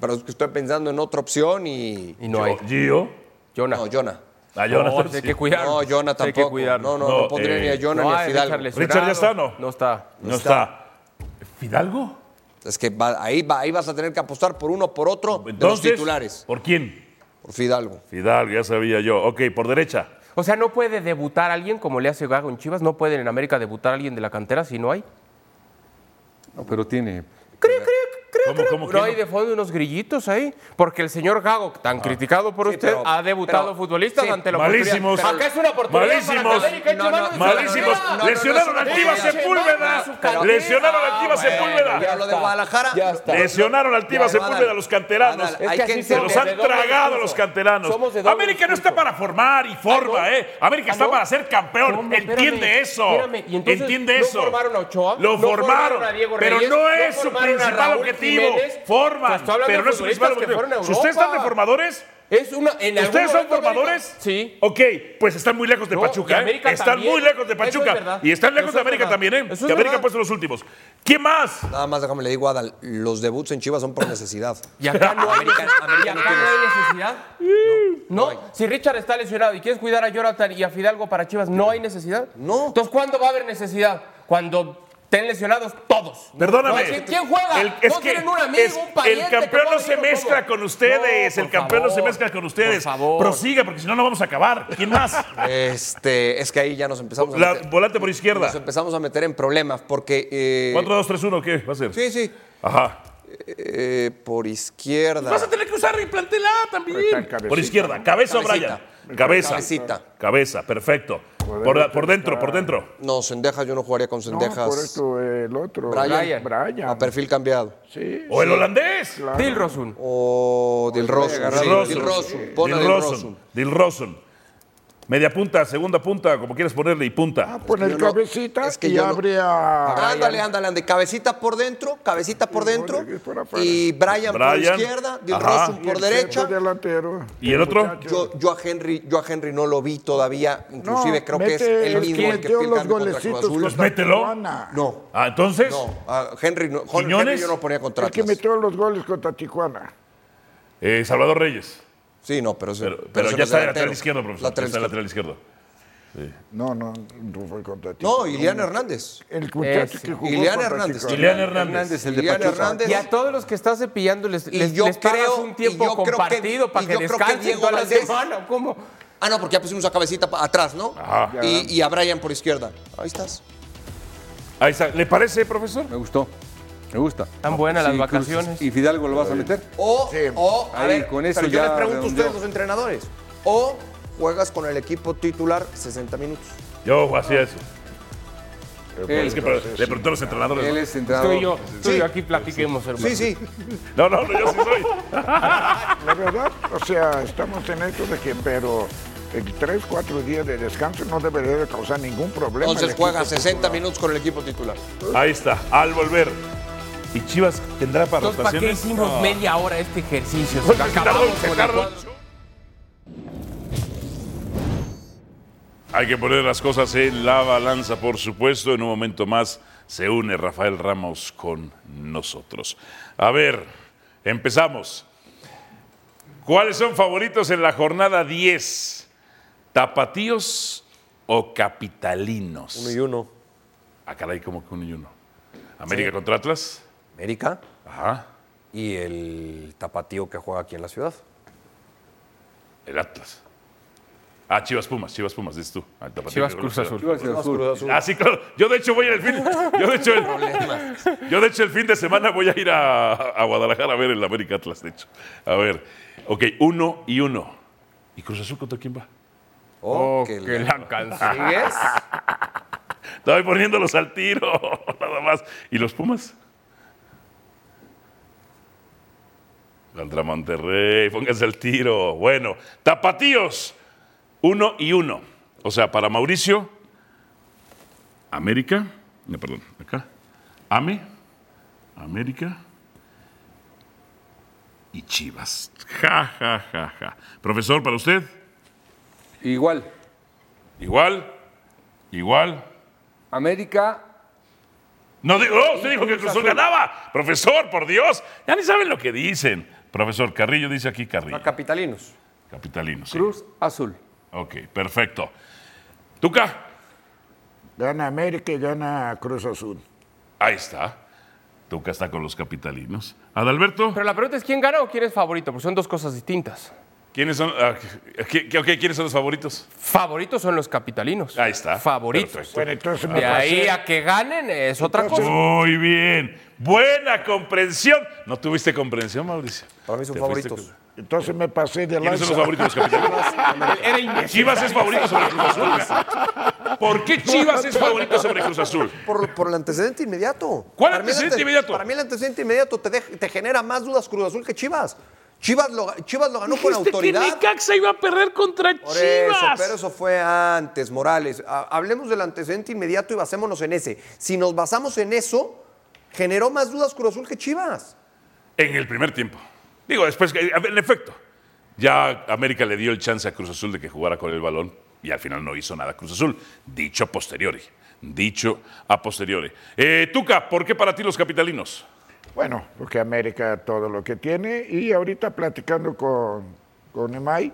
pero es que estoy pensando en otra opción y. Y no hay. Gio. Jonah. No, Jonah. A No, Jonathan. hay sí. que cuidar. No, Jonah Hay que tampoco. cuidar. No, no, No, no pondría eh, ni a Jonah No ni a hay Fidalgo. Richard ya está, ¿no? No está. No está. ¿Fidalgo? Es que ahí, va- ahí vas a tener que apostar por uno o por otro de los titulares. ¿por quién? Por Fidalgo. Fidalgo, ya sabía yo. Ok, por derecha. O sea, no puede debutar alguien como le hace Gago en Chivas. No puede en América debutar alguien de la cantera si no hay. No, pero tiene. ¿Cómo, cómo No no? hay de fondo unos grillitos ahí. Porque el señor Gago, tan criticado por Sí, usted, pero- ha debutado pero- futbolistas sí, ante la malísimos. oportunidad. Acá es una oportunidad Malísimos. para que No, no, Malísimos. cantera. no, no, Lesionaron no, Tiva Sepúlveda. Lesionaron al Tiva Ah, Sepúlveda. Lo de Guadalajara. Lesionaron al Tiva Sepúlveda a los canteranos. Se los han tragado a los canteranos. América no está para formar y forma, Ah. ¿eh? América Ah, está para ser campeón. Entiende eso. espérame. ¿Y entonces Entiende eso. formaron a Ochoa? Lo ¿No formaron a pero no ¿No es su a principal objetivo. Jiménez? Forman. Pero no es su principal futbolistas que fueron a objetivo. ¿Ustedes están de formadores? Es una. En ¿Ustedes son América- formadores? Sí. Ok, pues están muy lejos de No, Pachuca. ¿eh? Están también. muy lejos de es Pachuca. y están lejos Eso de es América verdad. también, ¿eh? Eso es que América verdad. ha puesto los últimos. ¿Quién más? Nada más déjame le digo, Adal, los debuts en Chivas son por necesidad. Y acá no hay, América-. América ¿Y acá no hay necesidad. No, si Richard está lesionado y quieres cuidar a Jonathan y a Fidalgo para Chivas, ¿no hay necesidad? No. Entonces, ¿cuándo va a haber necesidad? Cuando estén lesionados todos. Perdóname. ¿Quién juega? El, es ¿No que tienen un amigo, es- un pariente el campeón no se mezcla todo? con ustedes. No, el campeón no se mezcla con ustedes. Por favor. Prosiga, porque si no, no vamos a acabar. ¿Quién más? Este, es que ahí ya nos empezamos a La, meter, volante por izquierda. nos empezamos a meter en problemas porque eh, 4, 2, 3, 1, ¿qué va a ser? sí, sí, Ajá. eh, por izquierda. Vas a tener que usar y plantel A también. Cabecita, Por izquierda. ¿Cabeza o Cabecita. Brian? Cabeza. Cabecita. Cabeza, perfecto. Por, por dentro, por dentro. No, Sendejas yo no jugaría con No, Sendejas. por esto el otro. Brian. Brian. A perfil cambiado. Sí. O el holandés. Dilrosun. O Dilrosun. Dilrosun. Dilrosun. Pon a Dilrosun. Dilrosun. Media punta, segunda punta, como quieras ponerle, y punta. Pon el no- cabecita es que y no- habría. Ándale, ándale, ándale. Cabecita por dentro, cabecita por dentro. Y Brian, por izquierda, Ajá. Dilrosun y por derecha. delantero. ¿Y el otro? Yo, yo a Henry, yo a Henry no lo vi todavía, inclusive No, creo que es el mismo que el que metió los golecitos Azul. Pues contra mételo. Tijuana. No, Ah, entonces. no, a Henry no, Henry yo no ponía contra El que metió los goles contra Tijuana. eh, Salvador Reyes. Sí, no, pero, ese- Pero, pero ya está el lateral izquierdo, profesor. Lateral está el izquierdo. lateral izquierdo. No, no, no fue contra Tijuana. No, Ilian Hernández. El muchacho que jugó Ilian contra Hernández. Ilian Hernández. El de Ilian. Hernández. Y a todos los que estás cepillando les, Y les, yo les pagas creo- un tiempo yo creo que- compartido para que descansen toda la semana. ¿o ¿Cómo? Ah, no, porque ya pusimos a cabecita atrás, ¿no? Ajá. Y, y a Brian por izquierda. Ahí estás. Ahí está. ¿Le parece, profesor? Me gustó. Me gusta. Tan buenas las Sí, Cruz- vacaciones. ¿Y Fidalgo lo vas a meter? O, Sí. o a Ahí, ver, con eso pero yo ya les pregunto a ustedes, los entrenadores. O juegas con el equipo titular 60 minutos. Yo hacía eso. Él, Es que pero- le pregunté a los entrenadores. él es entrenador. Tú y yo, tú y Sí. yo aquí platiquemos, hermano. Sí, sí. No, no, no, yo sí soy. *laughs* La verdad, o sea, estamos en esto de que, pero en tres, cuatro días de descanso no debería de causar ningún problema. Entonces juegas 60 titular. minutos con el equipo titular. Ahí está, al volver. ¿Y Chivas tendrá para Entonces, ¿para qué hicimos No. media hora este ejercicio? Si Pues acabamos con el. Hay que poner las cosas en la balanza, por supuesto. En un momento más se une Rafael Ramos con nosotros. A ver, empezamos. ¿Cuáles son favoritos en la jornada 10? ¿Tapatíos o capitalinos? Uno y uno. Ah, caray, como que uno y uno. ¿América contra Atlas? América Ajá, y el tapatío que juega aquí en la ciudad. el Atlas. Ah, Chivas Pumas, Chivas Pumas, dices tú. Ah, el tapatío Chivas Cruz Azul. Chivas y Azul. Ah, sí, claro. Yo de hecho voy en el fin. Yo de hecho el, yo de hecho el fin de semana voy a ir a, a Guadalajara a ver el América Atlas, de hecho. A ver. Ok, uno y uno. ¿Y Cruz Azul contra quién va? Oh, que que la- consigues. *laughs* Estoy poniéndolos al tiro, *laughs* nada más. ¿Y los Pumas? Contra Monterrey, pónganse al tiro. Bueno, tapatíos, uno y uno. O sea, para Mauricio, América, no, perdón, acá, Ame, América y Chivas. Ja, ja, ja, ja. Profesor, para usted, Igual. igual, igual. América, No, digo, oh, usted dijo que Cruz Azul ganaba. Profesor, por Dios, ya ni saben lo que dicen. Profesor Carrillo dice aquí Carrillo. Capitalinos. Capitalino, sí. Cruz Azul. Ok, perfecto. Tuca, Gana América y gana Cruz Azul. ahí está. Tuca está con los capitalinos. Adalberto, Pero la pregunta es: ¿quién gana o quién es favorito? Porque son dos cosas distintas. ¿Quiénes son, ¿qué- qué- ok, ¿quiénes son los favoritos? Favoritos son los capitalinos. Ahí está. Favoritos. Bueno, entonces De ahí a que ganen es otra cosa. Muy bien. Buena comprensión. ¿No tuviste comprensión, Mauricio? Para mí son fuiste favoritos. Entonces me pasé de ¿Quiénes son los favoritos los capitalinos? *laughs* Era. Chivas es favorito sobre Cruz Azul. ¿Por qué Chivas es favorito sobre Cruz Azul? Por, por el antecedente inmediato. ¿Cuál Para antecedente ante- inmediato? Para mí el antecedente inmediato te genera más dudas Cruz Azul que Chivas. Chivas lo, Chivas lo ganó con autoridad. Necaxa iba a perder contra Por eso, pero eso fue antes, Morales. Ha- Hablemos del antecedente inmediato y basémonos en ese. Si nos basamos en eso, generó más dudas Cruz Azul que Chivas. En el primer tiempo. Digo, después, que- en efecto, ya América le dio el chance a Cruz Azul de que jugara con el balón y al final no hizo nada Cruz Azul. Dicho a posteriori. Dicho a posteriori. Eh, Tuca, ¿por qué para ti los capitalinos? Bueno, porque América todo lo que tiene y ahorita platicando con, con Emay,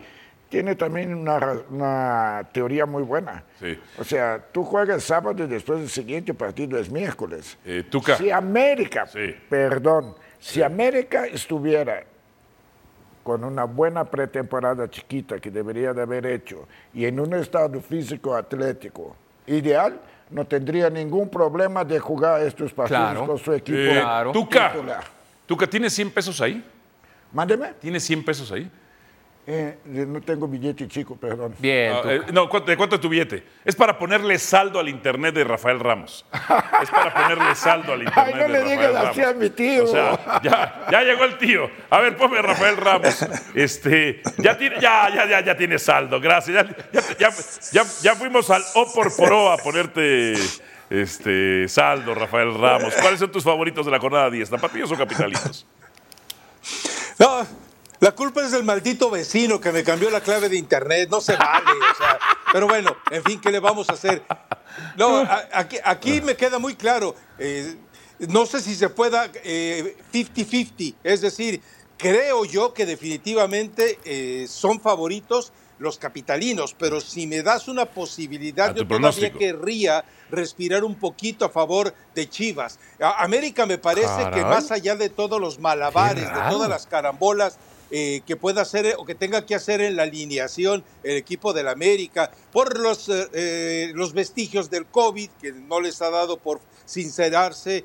tiene también una, una teoría muy buena. Sí. O sea, tú juegas sábado y después el siguiente partido es miércoles. Eh, Tuca. Si América, Sí. perdón, si América estuviera con una buena pretemporada chiquita que debería de haber hecho y en un estado físico atlético ideal, no tendría ningún problema de jugar estos partidos Claro. con su equipo Eh, Claro. Tuca. Tuca, ¿tienes 100 pesos ahí? Mándeme. ¿Tienes 100 pesos ahí? Eh, no tengo billete chico, perdón. Bien. Ah, eh, no, ¿cuánto- ¿de cuánto es tu billete? Es para ponerle saldo al internet de Rafael Ramos. Es para ponerle saldo al *laughs* internet Ay, no de le Rafael digas Ramos. así a mi tío. O sea, ya, ya llegó el tío. A ver, ponme Rafael Ramos. Este, ya, tiene, ya, ya, ya, ya tiene saldo, gracias. Ya, ya, ya, ya- ya fuimos al O por Pro a ponerte este, saldo, Rafael Ramos. ¿Cuáles son tus favoritos de la jornada 10? ¿Tapatíos o capitalinos? La culpa es del maldito vecino que me cambió la clave de internet. No se vale. o sea, pero bueno, en fin, ¿qué le vamos a hacer? No, aquí, aquí me queda muy claro. eh, no sé si se pueda eh, 50-50. Es decir, creo yo que definitivamente eh, son favoritos los capitalinos, pero si me das una posibilidad, yo todavía querría respirar un poquito a favor de Chivas. A- América me parece que más allá de todos los malabares, de todas las carambolas eh, que pueda hacer o que tenga que hacer en la alineación el equipo del América, por los, eh, eh, los vestigios del COVID, que no les ha dado por sincerarse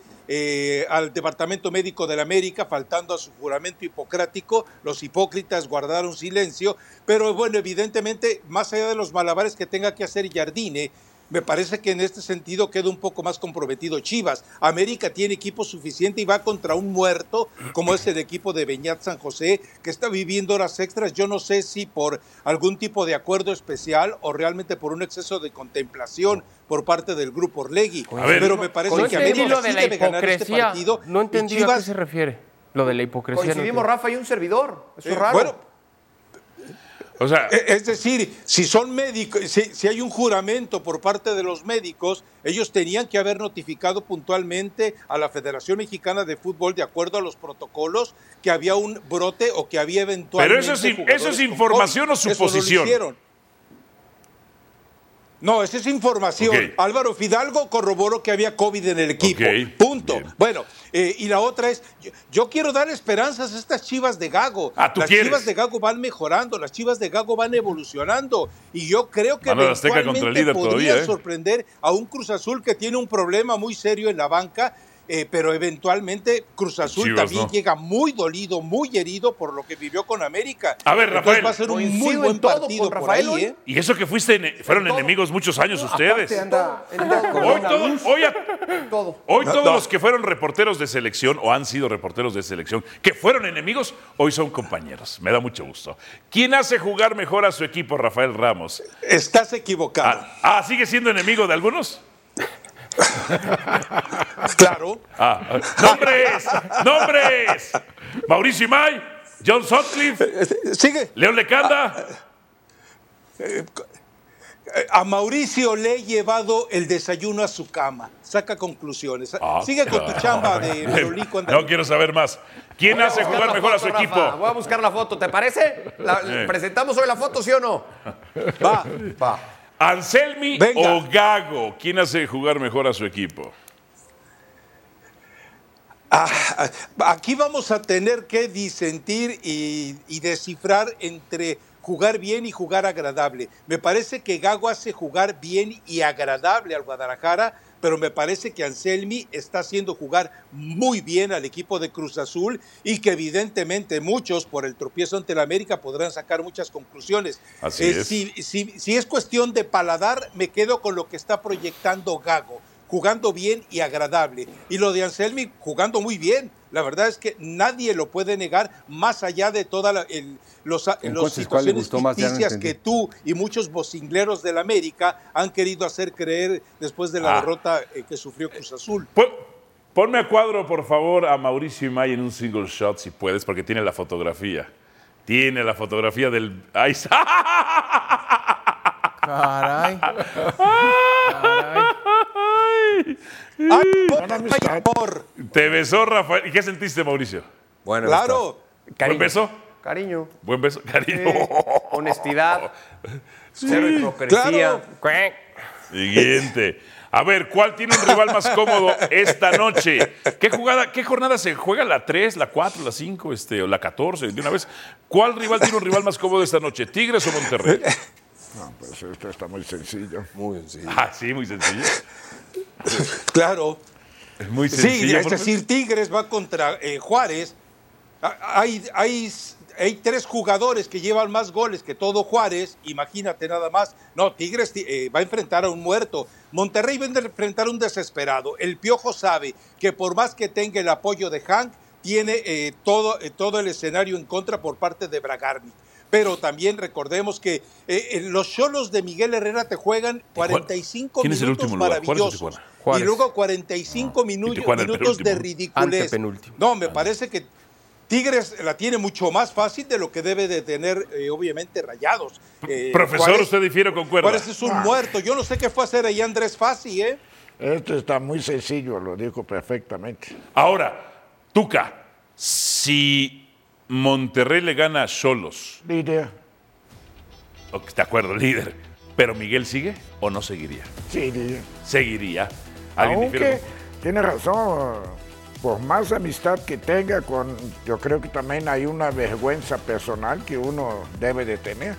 al Departamento Médico del América, faltando a su juramento hipocrático, los hipócritas guardaron silencio, pero bueno, evidentemente, más allá de los malabares que tenga que hacer Jardine, me parece que en este sentido queda un poco más comprometido Chivas. América tiene equipo suficiente y va contra un muerto, como es el equipo de Beñat San José, que está viviendo horas extras. Yo no sé si por algún tipo de acuerdo especial o realmente por un exceso de contemplación por parte del grupo Orlegui. Ver, Pero me parece no que América lo de sí la debe ganar este hipocresía. partido. no entendí a qué se refiere. Lo de la hipocresía. no Coincidimos, entendí. Rafa, y un servidor. Eso es Eh, raro. bueno, O sea, Eh, Es decir, si son médicos, si, si hay un juramento por parte de los médicos, ellos tenían que haber notificado puntualmente a la Federación Mexicana de Fútbol, de acuerdo a los protocolos, que había un brote o que había eventualmente. Pero eso es eso información o Eso no lo suposición. hicieron. No, esa es información. Álvaro Fidalgo corroboró que había COVID en el equipo. Punto. bien. Bueno, eh, y la otra es, yo, yo quiero dar esperanzas a estas chivas de Gago. Ah, ¿tú las quieres? chivas de Gago van mejorando, las chivas de Gago van evolucionando. Y yo creo que eventualmente podría todavía, ¿eh? sorprender a un Cruz Azul que tiene un problema muy serio en la banca. Eh, pero eventualmente Cruz Azul Chivas, también ¿no? llega muy dolido, muy herido por lo que vivió con América. A ver, Entonces Rafael. va a ser un muy buen partido por Rafael ahí. ¿eh? y eso que fuiste, fueron enemigos muchos años ustedes. Anda, anda Hoy, todo- hoy a- todo. hoy No, todos no. los que fueron reporteros de selección o han sido reporteros de selección, que fueron enemigos, hoy son compañeros. Me da mucho gusto. ¿Quién hace jugar mejor a su equipo, Rafael Ramos? Estás equivocado. Ah, ah, ¿sigue siendo enemigo de algunos? *laughs* Claro. Ah, ah, ¡Nombres! ¡Nombres! Mauricio Imay, John Sutcliffe, Sigue. León Lecanda. Eh, A Mauricio le he llevado el desayuno a su cama. Saca conclusiones. Ah, Sigue con tu chamba de *laughs* Merolico. No quiero saber más. ¿Quién hace jugar mejor a su Rafa. equipo? Voy a buscar la foto, ¿te parece? La-. ¿Presentamos hoy la foto, sí o no? Va. Va. ¿Anselmi Venga. o Gago? ¿Quién hace jugar mejor a su equipo? Ah, ah, aquí vamos a tener que disentir y, y descifrar entre jugar bien y jugar agradable. Me parece que Gago hace jugar bien y agradable al Guadalajara, pero me parece que Anselmi está haciendo jugar muy bien al equipo de Cruz Azul y que evidentemente muchos por el tropiezo ante la América podrán sacar muchas conclusiones. Así Eh, es. Si, si- si es cuestión de paladar, me quedo con lo que está proyectando Gago, jugando bien y agradable. Y lo de Anselmi jugando muy bien. La verdad es que nadie lo puede negar, más allá de todas las Entonces, ¿cuál le situaciones ficticias que tú y muchos vocingleros del América han querido hacer creer después de la Ah. derrota eh, que sufrió Cruz Azul. Pon- Ponme a cuadro, por favor, a Mauricio Imay en un single shot, si puedes, porque tiene la fotografía. Tiene la fotografía del. ¡Ahí *laughs* está! Caray. ¡Ay! ¡Ay, por- ay! Te besó, Rafael. ¿Y qué sentiste, Mauricio? Bueno, Claro. ¿Buen beso? Cariño. Buen beso, cariño. *laughs* Honestidad. Cero hipocresía. claro. Siguiente. A ver, ¿cuál tiene un rival más cómodo esta noche? ¿Qué jugada, qué jornada se juega? ¿La 3, la 4, la 5, este, o la 14? De una vez. ¿Cuál rival tiene un rival más cómodo esta noche? ¿Tigres o Monterrey? No, pues esto está muy sencillo. Muy sencillo. Ah, sí, muy sencillo. Claro. Es muy Sí, sencillo. es decir, Tigres va contra eh, Juárez. Hay, hay, hay tres jugadores que llevan más goles que todo Juárez. Imagínate nada más. No, Tigres eh, va a enfrentar a un muerto. Monterrey va a enfrentar a un desesperado. El Piojo sabe que por más que tenga el apoyo de Hank, tiene eh, todo, eh, todo el escenario en contra por parte de Bragarnik. Pero también recordemos que eh, eh, los cholos de Miguel Herrera te juegan 45 ¿Quién es el minutos último maravillosos. Y luego 45 minu- Tijuana el minutos de ridiculez. No, me parece que Tigres la tiene mucho más fácil de lo que debe de tener, eh, obviamente, Rayados. Eh, Profesor, Juárez- usted difiere o concuerda. Juárez es un muerto. Yo no sé qué fue a hacer ahí Andrés Fassi, ¿eh? Esto está muy sencillo, lo dijo perfectamente. Ahora, Tuca, si Monterrey le gana a Cholos, Líder, de acuerdo, líder, pero Miguel sigue o no seguiría? sí, líder. Seguiría. ¿Alguien difiere? Aunque tiene razón, por más amistad que tenga con, yo creo que también hay una vergüenza personal que uno debe de tener.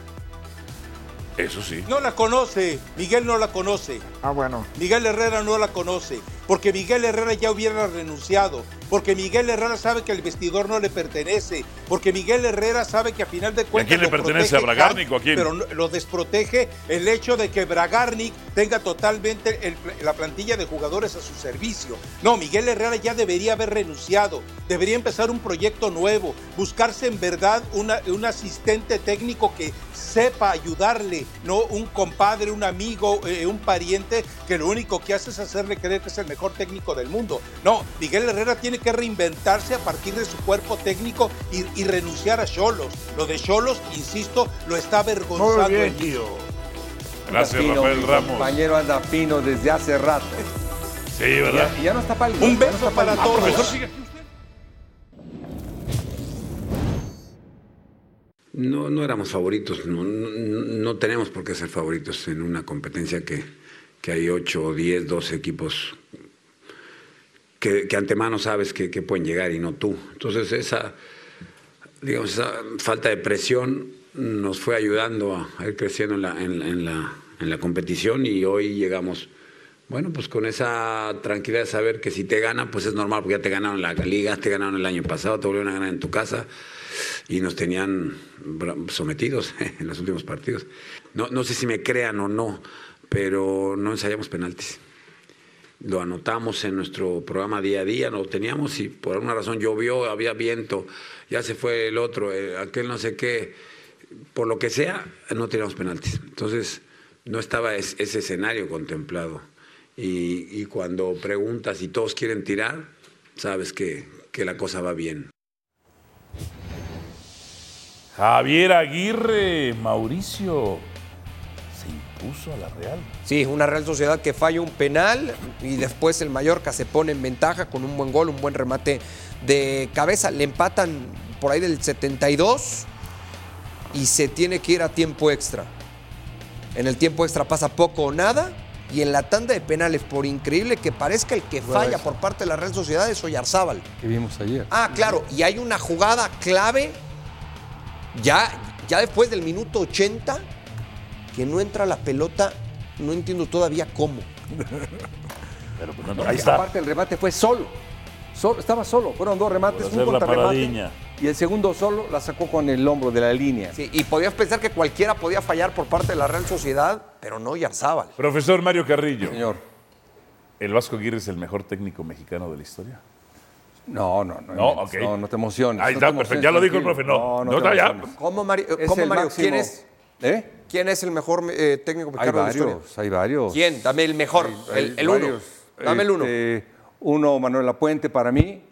Eso sí. No la conoce. Miguel no la conoce. Ah, bueno, Miguel Herrera no la conoce, porque Miguel Herrera ya hubiera renunciado, porque Miguel Herrera sabe que el vestidor no le pertenece, porque Miguel Herrera sabe que a final de cuentas. quién le pertenece? ¿A Bragarnik o a quién? Pero lo desprotege el hecho de que Bragarnik tenga totalmente el- la plantilla de jugadores a su servicio. No, Miguel Herrera ya debería haber renunciado, debería empezar un proyecto nuevo, buscarse en verdad una- un asistente técnico que sepa ayudarle, no un compadre, un amigo, eh, un pariente que lo único que hace es hacerle creer que es el mejor técnico del mundo. No, Miguel Herrera tiene que reinventarse a partir de su cuerpo técnico y, y renunciar a Cholos. Lo de Cholos, insisto, lo está muy avergonzando. bien, en- tío. Gracias, Fino, Rafael mi Ramos. compañero anda fino desde hace rato. Sí, ¿verdad? Y ya no está pálido. Un no beso para todos. Profesor. No, no éramos favoritos, no, no, no tenemos por qué ser favoritos en una competencia que, que hay 8, 10, 12 equipos que, antemano sabes que, pueden llegar y no tú. Entonces esa, digamos, esa falta de presión nos fue ayudando a, ir creciendo en la, en, la, en la competición y hoy llegamos, bueno, pues con esa tranquilidad de saber que si te ganan, pues es normal, porque ya te ganaron la liga, te ganaron el año pasado, te volvieron a ganar en tu casa y nos tenían sometidos *laughs* en los últimos partidos. No, no sé si me crean o no, pero no ensayamos penaltis. Lo anotamos en nuestro programa día a día, lo teníamos y por alguna razón llovió, había viento, ya se fue el otro, eh, aquel no sé qué, por lo que sea, no teníamos penaltis. Entonces, no estaba es- ese escenario contemplado. Y, cuando preguntas y todos quieren tirar, sabes que, que la cosa va bien. Javier Aguirre, Mauricio, se impuso a la Real. Sí, una Real Sociedad que falla un penal y después el Mallorca se pone en ventaja con un buen gol, un buen remate de cabeza. Le empatan por ahí del 72 y se tiene que ir a tiempo extra. En el tiempo extra pasa poco o nada Y en la tanda de penales, por increíble que parezca, el que falla por parte de la Real Sociedad es Oyarzábal. Que vimos ayer. Ah, claro, y hay una jugada clave ya, ya después del minuto 80 que no entra la pelota, no entiendo todavía cómo. Pero pues, no, no, ahí está. Aparte el remate fue solo. Solo- estaba solo. Fueron dos remates, un contrarremate. Y el segundo solo la sacó con el hombro de la línea. Sí, y podías pensar que cualquiera podía fallar por parte de la Real Sociedad, pero no Oyarzábal. Profesor Mario Carrillo, Señor. ¿el Vasco Aguirre es el mejor técnico mexicano de la historia? No, no, no. No, inventes. ok. No, no te emociones. Ahí no está, perfecto. Ya lo dijo el profe, no. No, no, No, está ya. ¿Cómo, Mario? Es ¿Cómo, Mario? máximo- ¿Quién es, ¿Eh? quién es el mejor eh, técnico Hay mexicano de la historia? varios, hay varios. ¿Quién? Dame el mejor, Hay el, el uno. Dame el uno. Este, uno, Manuel Lapuente para mí.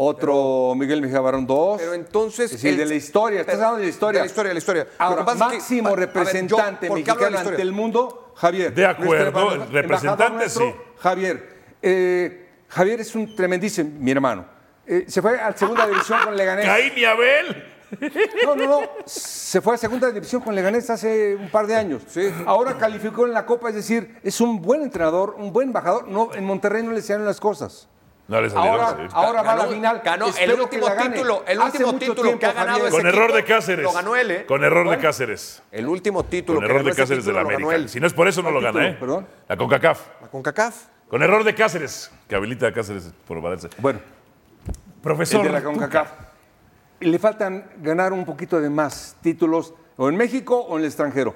Otro, Miguel Mejía Barón, dos. Pero entonces. Es decir, el- de la historia, estás hablando de la historia. De la historia, de la historia. Ahora, es que- máximo a ver, yo, representante ¿por qué hablo de mexicano la ante el mundo, Javier. De acuerdo, el representante, nuestro, sí. Javier. Eh, Javier es un tremendísimo, mi hermano. Eh, se fue a segunda división con Leganés. Caín y Abel. No, no, no. Se fue a segunda división con Leganés hace un par de años. Ahora calificó en la Copa, es decir, es un buen entrenador, un buen embajador. No, en Monterrey no le salieron las cosas. No les salieron. Ahora, sí. ahora va a la final. ganó el Espero último título, el último título tiempo, que ha ganado Javier. ese Con error de Cáceres. lo ganó él, ¿eh? Con error de. Cáceres. El último título Con que error ganó de ese Cáceres de la título América. Si no es por eso, no lo ¿Cuál gana, ¿eh? título? Perdón. La CONCACAF. La CONCACAF. Con error de Cáceres, que habilita a Cáceres por valerse. Bueno, Profesor. el de la CONCACAF. Le faltan ganar un poquito de más títulos, o en México o en el extranjero.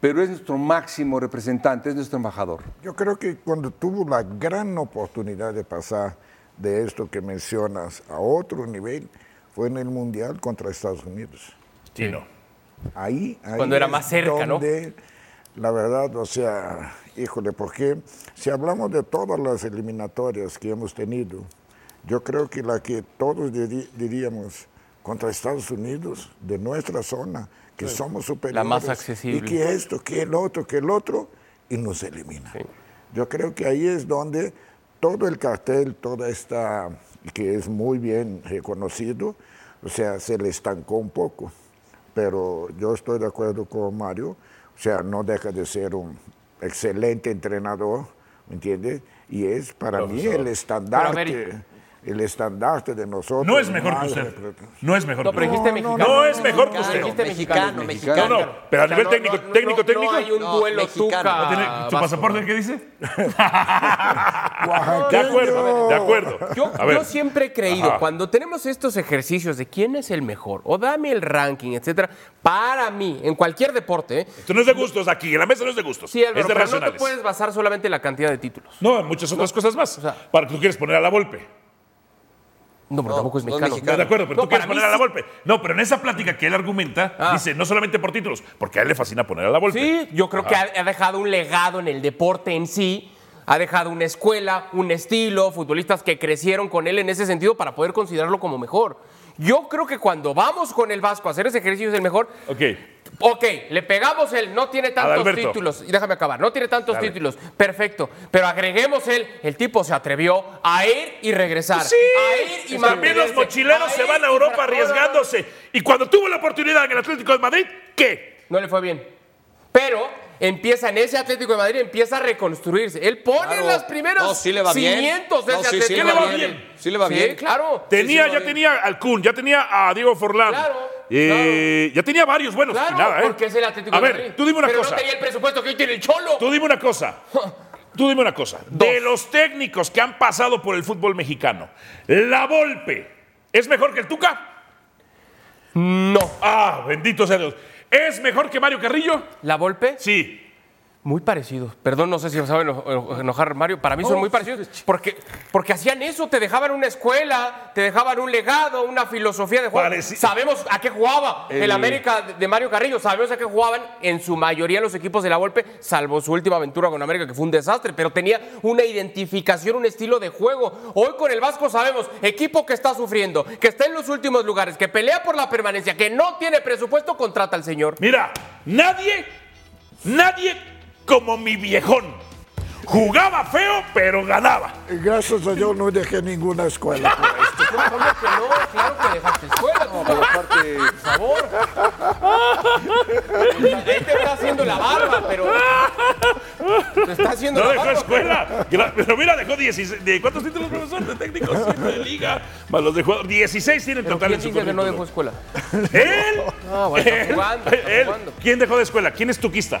Pero es nuestro máximo representante, es nuestro embajador. Yo creo que cuando tuvo la gran oportunidad de pasar de esto que mencionas a otro nivel, fue en el Mundial contra Estados Unidos. Sí, no. Ahí, ahí Cuando era más cerca, ¿no? donde, La verdad, o sea, híjole, porque si hablamos de todas las eliminatorias que hemos tenido, yo creo que la que todos diríamos contra Estados Unidos, de nuestra zona, que somos superiores. más accesible. Y que esto, que el otro, que el otro, y nos elimina. Yo creo que ahí es donde todo el cartel, toda esta, que es muy bien reconocido, o sea, se le estancó un poco. Pero yo estoy de acuerdo con Mario, o sea, no deja de ser un excelente entrenador, ¿me entiendes? Y es para mí el estandarte, el estandarte de nosotros. No es mejor que usted. No es mejor No, que pero usted. dijiste no, mexicano. no es mejor que usted. Dijiste Mexicano, mexicano. No, no, pero a nivel no, técnico, no, no, técnico, no, técnico. No hay un No, duelo mexicano. Tuca. ¿Tiene- ¿Tu Vasco. pasaporte qué dice? *laughs* de acuerdo, de acuerdo. Yo, siempre he creído, Ajá. cuando tenemos estos ejercicios de quién es el mejor, o dame el ranking, etcétera, para mí, en cualquier deporte, ¿eh? Esto no es de gustos aquí, en la mesa no es de gustos. sí, Álvaro, es de pero no te racionales. puedes basar solamente en la cantidad de títulos. No, en muchas otras cosas más. sea- para que tú quieres poner a la golpe. No, pero No, tampoco es no es mexicano. de acuerdo, pero No, tú quieres poner a la golpe. No, pero en esa plática que él argumenta, Ah. dice no solamente por títulos, porque a él le fascina poner a la golpe. Sí, yo creo que ha, ha dejado un legado en el deporte en sí. Ha dejado una escuela, un estilo, futbolistas que crecieron con él en ese sentido para poder considerarlo como mejor. Yo creo que cuando vamos con el Vasco a hacer ese ejercicio es el mejor. Ok. Ok, le pegamos él, no tiene tantos títulos. Y déjame acabar, no tiene tantos Dale. títulos. Perfecto. Pero agreguemos él, el tipo se atrevió a ir y regresar. Sí, a ir y también los mochileros se van a Europa arriesgándose. Y cuando tuvo la oportunidad en el Atlético de Madrid, ¿qué? No le fue bien. Pero empieza en ese Atlético de Madrid, empieza a reconstruirse. Él pone Claro. las primeras No, sí le va bien. cimientos de No, ese sí, sí Atlético le de va bien. Sí le va bien. Sí, claro. Tenía, sí, ya sí, tenía al Kun, ya tenía a Diego Forlán. Claro, Eh, Ya tenía varios buenos. Claro, nada, ¿eh? porque es el Atlético A de ver, Madrid. tú dime una Pero cosa. no tenía el presupuesto que hoy tiene el Cholo. Tú dime una cosa. *laughs* Tú dime una cosa. De los técnicos que han pasado por el fútbol mexicano, ¿la Volpe es mejor que el Tuca? No. Ah, bendito sea Dios. ¿Es mejor que Mario Carrillo? ¿La Volpe? Sí. Muy parecidos. Perdón, no sé si saben enojar Mario. Para mí son muy parecidos. Porque, porque hacían eso, te dejaban una escuela, te dejaban un legado, una filosofía de juego. Pareci- Sabemos a qué jugaba el, América de- de Mario Carrillo. Sabemos a qué jugaban en su mayoría los equipos de la Volpe, salvo su última aventura con América, que fue un desastre. Pero tenía una identificación, un estilo de juego. Hoy con el Vasco sabemos, equipo que está sufriendo, que está en los últimos lugares, que pelea por la permanencia, que no tiene presupuesto, contrata al señor. Mira, nadie, nadie como mi viejón. Jugaba feo, pero ganaba. Y Gracias a Dios no dejé ninguna escuela. *laughs* por esto. No, ¿cómo que no? Claro que dejaste escuela. tú, Pero aparte, por favor. Ahí te está haciendo la barba, pero. haciendo No la dejó barba. escuela. Gra- Pero mira, dejó 16. ¿De cuántos títulos, profesor? De técnico, siete de liga. Más los de jugador. 16 tiene en ¿Pero total quién en su dice que no dejó escuela? *laughs* ¿Él? No, bueno, está Él, jugando, está él. jugando. ¿Quién dejó de escuela? ¿Quién es tuquista?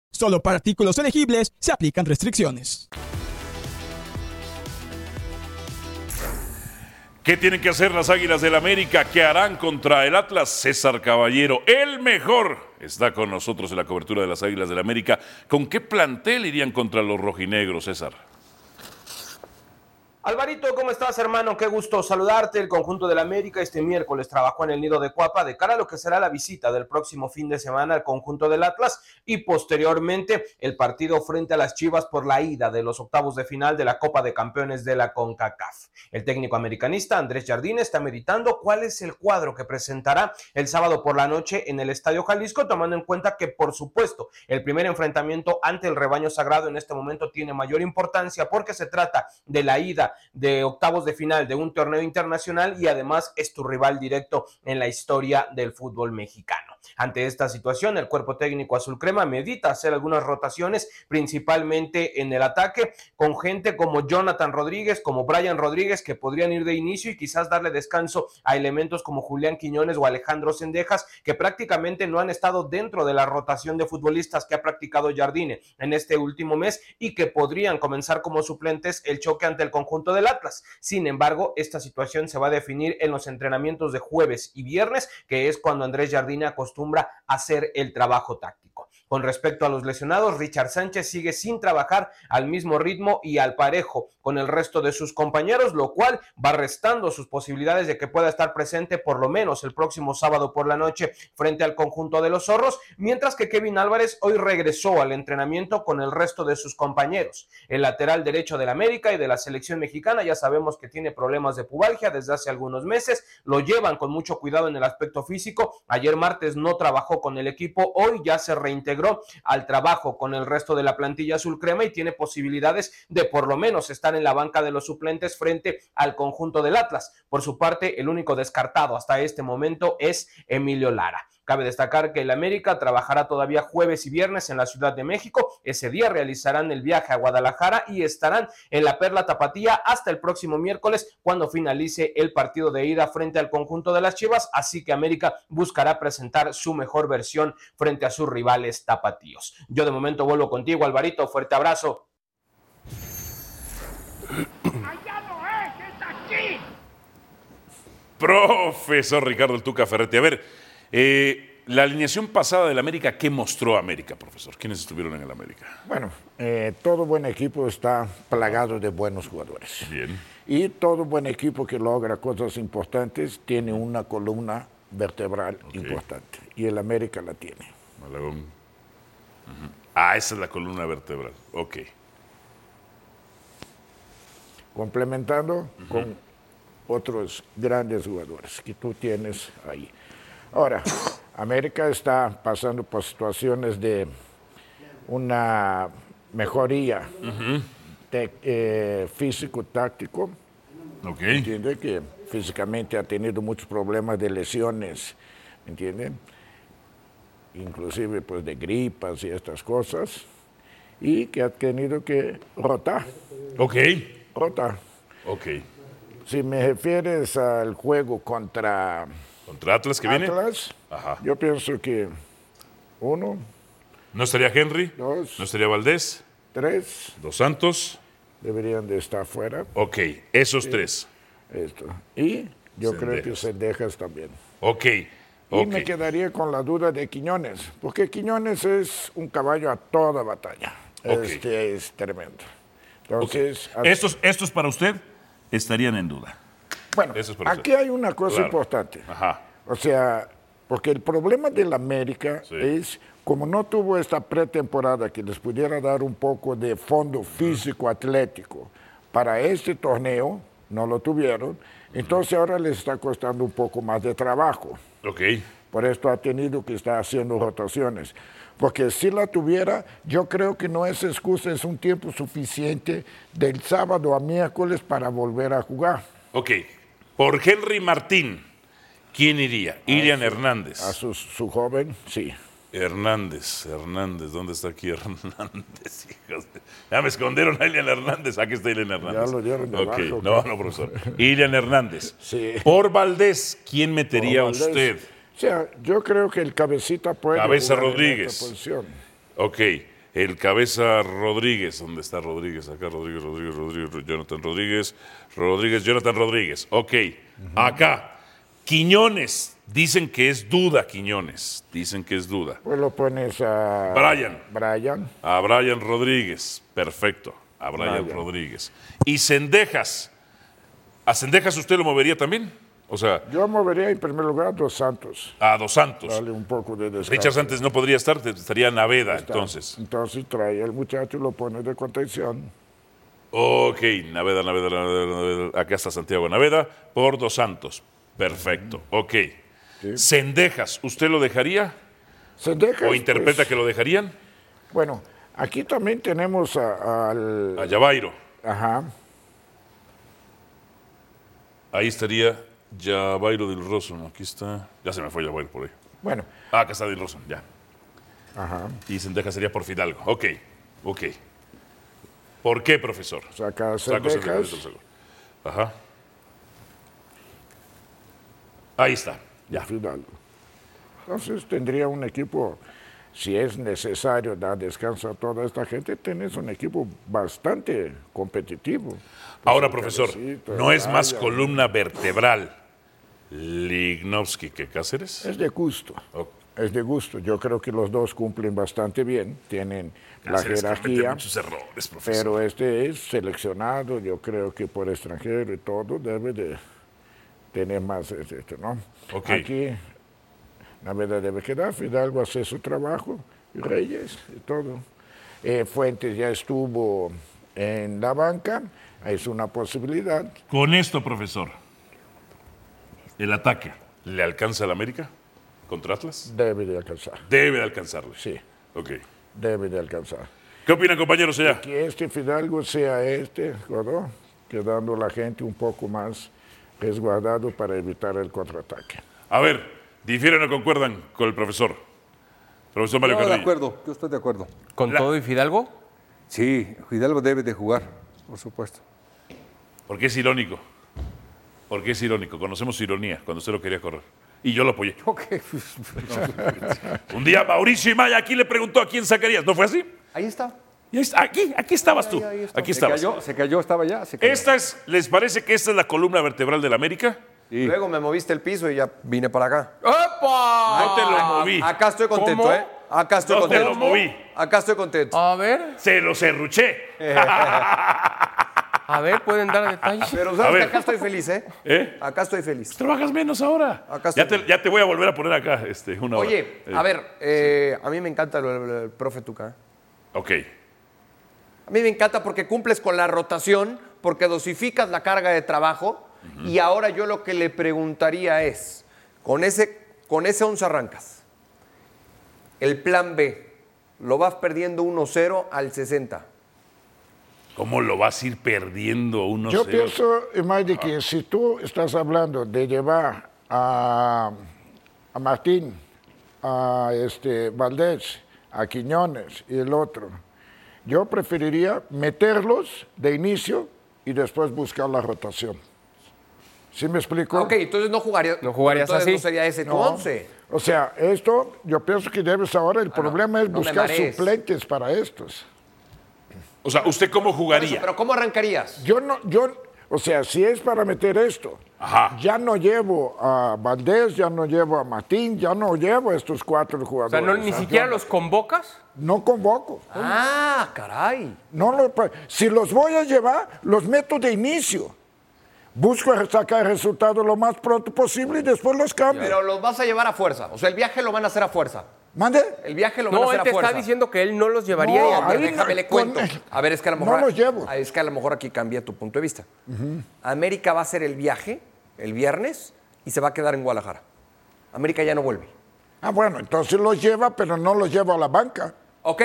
Solo para artículos elegibles se aplican restricciones. ¿Qué tienen que hacer las Águilas del América? ¿Qué harán contra el Atlas? César Caballero, el mejor, está con nosotros en la cobertura de las Águilas del América. ¿Con qué plantel irían contra los rojinegros, César? Alvarito, ¿cómo estás, hermano? Qué gusto saludarte. El conjunto del América este miércoles trabajó en el nido de Cuapa de cara a lo que será la visita del próximo fin de semana al conjunto del Atlas y posteriormente el partido frente a las Chivas por la ida de los octavos de final de la Copa de Campeones de la CONCACAF. El técnico americanista Andrés Jardín está meditando cuál es el cuadro que presentará el sábado por la noche en el Estadio Jalisco, tomando en cuenta que, por supuesto, el primer enfrentamiento ante el rebaño sagrado en este momento tiene mayor importancia porque se trata de la ida de octavos de final de un torneo internacional y además es tu rival directo en la historia del fútbol mexicano. Ante esta situación, el cuerpo técnico azul crema medita hacer algunas rotaciones, principalmente en el ataque, con gente como Jonathan Rodríguez, como Brian Rodríguez, que podrían ir de inicio y quizás darle descanso a elementos como Julián Quiñones o Alejandro Sendejas, que prácticamente no han estado dentro de la rotación de futbolistas que ha practicado Jardine en este último mes y que podrían comenzar como suplentes el choque ante el conjunto del Atlas. Sin embargo, esta situación se va a definir en los entrenamientos de jueves y viernes, que es cuando Andrés Jardine acostumbra a hacer el trabajo táctico. Con respecto a los lesionados, Richard Sánchez sigue sin trabajar al mismo ritmo y al parejo con el resto de sus compañeros, lo cual va restando sus posibilidades de que pueda estar presente por lo menos el próximo sábado por la noche frente al conjunto de los zorros, mientras que Kevin Álvarez hoy regresó al entrenamiento con el resto de sus compañeros. El lateral derecho del América y de la selección mexicana ya sabemos que tiene problemas de pubalgia desde hace algunos meses, lo llevan con mucho cuidado en el aspecto físico. Ayer martes no trabajó con el equipo, hoy ya se reintegró al trabajo con el resto de la plantilla azul crema y tiene posibilidades de por lo menos estar en la banca de los suplentes frente al conjunto del Atlas. Por su parte, el único descartado hasta este momento es Emilio Lara. Cabe destacar que el América trabajará todavía jueves y viernes en la Ciudad de México. Ese día realizarán el viaje a Guadalajara y estarán en la Perla Tapatía hasta el próximo miércoles cuando finalice el partido de ida frente al conjunto de las Chivas. Así que América buscará presentar su mejor versión frente a sus rivales tapatíos. Yo de momento vuelvo contigo, Alvarito. Fuerte abrazo. Profesor Ricardo El Tuca Ferretti. A ver, eh, la alineación pasada del América, ¿qué mostró América, profesor? ¿Quiénes estuvieron en el América? Bueno, eh, todo buen equipo está plagado de buenos jugadores. Bien. Y todo buen equipo que logra cosas importantes tiene una columna vertebral importante. Y el América la tiene. Malagón. Ah, esa es la columna vertebral. Ok. complementando con otros grandes jugadores que tú tienes ahí. Ahora, América está pasando por situaciones de una mejoría eh, físico-táctico. Ok. ¿Entiende? Que físicamente ha tenido muchos problemas de lesiones, ¿entiende? Inclusive pues de gripas y estas cosas. Y que ha tenido que rotar. Ok. Rotar. Ok. Si me refieres al juego contra ¿Contra Atlas que viene? Atlas, Ajá. yo pienso que uno, ¿No estaría Henry? Dos. ¿No estaría Valdés? tres, ¿Dos Santos? deberían de estar fuera. Ok, esos tres. Esto. Y yo creo que. Sendejas también. Ok, Y me quedaría con la duda de Quiñones, porque Quiñones es un caballo a toda batalla. Este es tremendo. Entonces, Estos, estos para usted estarían en duda. Bueno, es aquí hay una cosa Claro. importante. Ajá. O sea, porque el problema del América Sí. es, como no tuvo esta pretemporada que les pudiera dar un poco de fondo físico atlético para este torneo, no lo tuvieron, entonces ahora les está costando un poco más de trabajo. Ok. Por esto ha tenido que estar haciendo rotaciones. Porque si la tuviera, yo creo que no es excusa, es un tiempo suficiente del sábado a miércoles para volver a jugar. Ok. Por Henry Martín, ¿quién iría? Irian Hernández. A su, su joven, sí. Hernández, Hernández, ¿dónde está aquí *laughs* Hernández? Hijos de- Ya me escondieron a Ilian Hernández. Aquí está Ilian Hernández. lo dieron de Ok, abajo, No, no, profesor. *laughs* Ilian Hernández. Sí. Por Valdés, ¿quién metería Valdés. usted? O sea, yo creo que el cabecita puede. Cabeza Rodríguez. Ok, el cabeza Rodríguez. ¿Dónde está Rodríguez? Acá Rodríguez, Rodríguez, Rodríguez, Jonathan Rodríguez. Rodríguez, Jonathan Rodríguez. Ok, acá. Quiñones. Dicen que es duda, Quiñones. Dicen que es duda. Pues lo pones a. Brian. Brian. A Brian Rodríguez. Perfecto. A Brian, Brian. Rodríguez. Y Cendejas. ¿A Cendejas usted lo movería también? O sea, Yo movería en primer lugar a Dos Santos. a Dos Santos. Darle un poco de descanso. Richard Santos no podría estar, estaría Naveda, Está. entonces. Entonces trae al muchacho y lo pone de contención. Ok, Naveda, Naveda, Naveda, Naveda. Acá está Santiago Naveda por Dos Santos. Perfecto, ok. Cendejas, ¿usted lo dejaría? Sendejas, ¿O interpreta pues, que lo dejarían? Bueno, aquí también tenemos a- al. A Yabairo. Ajá. Ahí estaría Yabairo del Rosso. Aquí está. Ya se me fue Yabairo por ahí. Bueno, Ah, acá está del Rosso, ya. ajá. Y Cendejas sería por Fidalgo. Ok, ok. ¿Por qué, profesor? Saca Sendejas. Ajá. Ahí está. Ya. Fidalgo. Entonces tendría un equipo, si es necesario dar descanso a toda esta gente, tenés un equipo bastante competitivo. Ahora, profesor, ¿no es más columna vertebral Lignovsky que Cáceres? Es de gusto. Es de gusto. Yo creo que los dos cumplen bastante bien, tienen la Cáceres jerarquía. muchos errores, profesor. Pero este es seleccionado, yo creo que por extranjero y todo debe de tener más esto, ¿no? Ok. Aquí la verdad debe quedar, Fidalgo hace su trabajo, y Reyes y todo. Eh, Fuentes ya estuvo en la banca, es una posibilidad. Con esto, profesor, el ataque, ¿le alcanza al América contra Atlas? Debe de alcanzar, Debe de alcanzarle. sí, Ok. debe de alcanzar. ¿Qué opinan, compañeros, allá? Que este Fidalgo sea este, ¿verdad? quedando la gente un poco más resguardado para evitar el contraataque. A ver, ¿difieren o concuerdan con el profesor? Profesor Mario No, de acuerdo, yo estoy de acuerdo. ¿Con La- todo y Fidalgo? Sí, Hidalgo debe de jugar, por supuesto. Porque es irónico. Porque es irónico. Conocemos su ironía cuando usted lo quería correr. Y yo lo apoyé. Ok. *laughs* Un día Mauricio Imaya aquí le preguntó a quién sacarías. ¿No fue así? Ahí está. Y ahí está. Aquí, aquí estabas tú. Aquí Se estabas. cayó, se cayó, estaba ya. Se cayó. Esta es, ¿Les parece que esta es la columna vertebral del América? Sí. Luego me moviste el piso y ya vine para acá. ¡Opa! No te lo moví. Acá estoy contento, ¿Cómo? ¿eh? Acá estoy No te contento. lo moví. Acá estoy contento. A ver, Se lo serruché. *laughs* a ver, ¿pueden dar detalles? Pero A sabes que ver. acá estoy feliz, ¿eh? ¿Eh? Acá estoy feliz. Trabajas menos ahora. Acá ya, estoy. te, ya te voy a volver a poner acá este, una hora. Oye, Eh, a ver, eh, a mí me encanta el, el- el profe Tuca. Ok. A mí me encanta porque cumples con la rotación, porque dosificas la carga de trabajo. Y ahora yo lo que le preguntaría es, con ese, con ese 11 arrancas, el plan B, lo vas perdiendo 1-0 al 60. ¿Cómo lo vas a ir perdiendo uno Yo pienso, Imadi, que si tú estás hablando de llevar a, a Martín, a este Valdés, a Quiñones y el otro, yo preferiría meterlos de inicio y después buscar la rotación. ¿Sí me explico? Ok, entonces no jugarías. No jugarías entonces así. no sería ese tu No. 11. O sea, esto, yo pienso que debes ahora, el problema es no buscar suplentes para estos. O sea, ¿usted cómo jugaría? Pero ¿cómo arrancarías? Yo no, yo, o sea, si es para meter esto, Ajá. ya no llevo a Valdés, ya no llevo a Martín, ya no llevo a estos cuatro O jugadores. sea, ¿no, ¿ni O sea, siquiera yo los convocas? No convoco. Ah, caray. No lo- si los voy a llevar, los meto de inicio. Busco sacar el resultado lo más pronto posible y después los cambio. Pero los vas a llevar a fuerza. O sea, el viaje lo van a hacer a fuerza. ¿Mande? El viaje lo van a No, hacer él a te fuerza. está diciendo que él no los llevaría. No, y a- A déjame no- le cuento. A ver, es que a lo no mejor. los llevo. Es que a lo mejor aquí cambia tu punto de vista. América va a hacer el viaje el viernes y se va a quedar en Guadalajara. América ya no vuelve. Ah, bueno, entonces los lleva, pero no los llevo a la banca. Ok.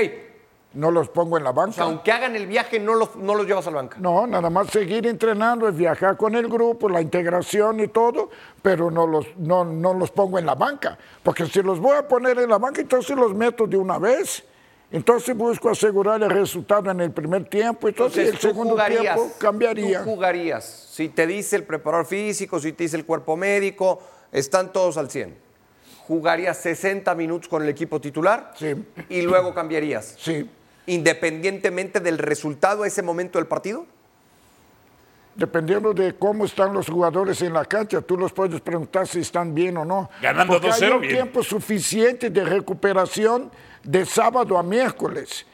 No los pongo en la O sea, banca. aunque hagan el viaje, no los, no los llevas al banca. No, nada más seguir entrenando, viajar con el grupo, la integración y todo, pero no los, no, no los pongo en la banca. Porque si los voy a poner en la banca, entonces los meto de una vez. Entonces busco asegurar el resultado en el primer tiempo, entonces, Entonces, el segundo tiempo cambiaría. Tú jugarías. Si te dice el preparador físico, si te dice el cuerpo médico, están todos al 100. ¿Jugarías 60 minutos con el equipo titular? Sí. Y luego cambiarías. Sí, Independientemente del resultado a ese momento del partido. dependiendo de cómo están los jugadores en la cancha, tú los puedes preguntar si están bien o no. Ganando Porque hay 2-0, un bien. tiempo suficiente de recuperación de sábado a miércoles.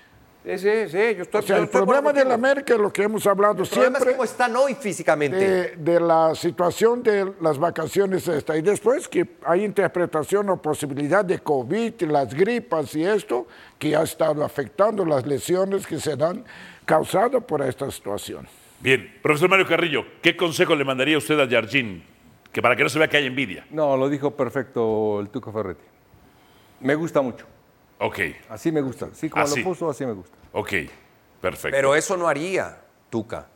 Sí, sí, sí, yo estoy O sea, yo el estoy problema de la. América es lo que hemos hablado El problema es siempre. cómo están hoy físicamente. de, de la situación de las vacaciones esta. Y después que hay interpretación o posibilidad de COVID, las gripas y esto, que ha estado afectando las lesiones que se dan causadas por esta situación. Bien, profesor Mario Carrillo, ¿qué consejo le mandaría usted a Jardín? Que para que no se vea que hay envidia. No, lo dijo perfecto el Tuca Ferretti. Me gusta mucho. Ok, Así me gusta. Así como Así. lo puso, así me gusta. ok, perfecto. Pero eso no haría Tuca.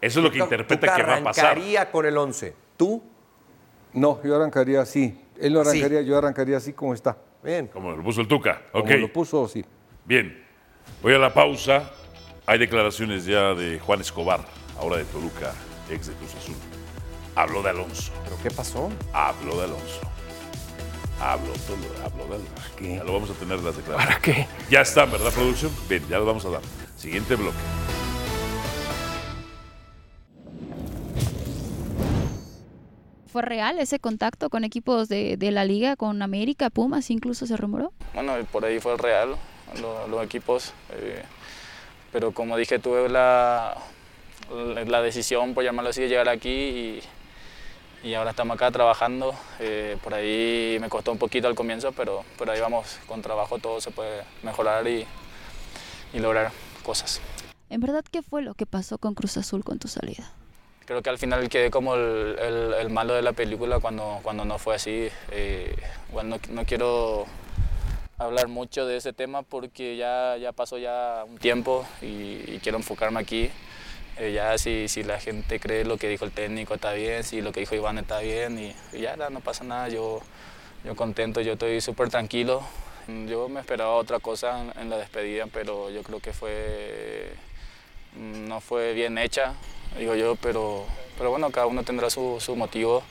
Eso es lo que Tuca- interpreta Tuca que va a pasar. arrancaría con el 11. ¿Tú? No, yo arrancaría así. Él no Así. arrancaría, yo arrancaría así como está. Bien. Como lo puso el Tuca. Ok, Como lo puso, sí. bien. Voy a la pausa. Hay declaraciones ya de Juan Escobar, ahora de Toluca, ex de Cruz Azul. Habló de Alonso. ¿Pero qué pasó? Habló de Alonso. Habló, Tolu- habló de Alonso. qué? Ya lo vamos a tener las declaraciones. ¿Para qué? Ya está, ¿verdad, producción? Bien, ya lo vamos a dar. Siguiente bloque. ¿Fue real ese contacto con equipos de, de la liga, con América, Pumas, incluso se rumoró? Bueno, por ahí fue real, lo- los, equipos. eh, pero como dije, tuve la, la decisión, por llamarlo así, de llegar aquí y, y ahora estamos acá trabajando. eh, por ahí me costó un poquito al comienzo, pero por ahí vamos, con trabajo todo se puede mejorar y, y lograr cosas. ¿En verdad qué fue lo que pasó con Cruz Azul con tu salida? Creo que al final quedé como el, el- el malo de la película cuando, cuando no fue así. Eh, bueno, no, no quiero hablar mucho de ese tema porque ya, ya pasó ya un tiempo y, y quiero enfocarme aquí. Eh, ya si, si la gente cree lo que dijo el técnico está bien, si lo que dijo Iván está bien y, y ya no, pasa nada. Yo, yo contento, yo estoy súper tranquilo. Yo me esperaba otra cosa en, en la despedida, pero yo creo que fue mm, no fue bien hecha, digo yo, pero, pero bueno, cada uno tendrá su, su motivo,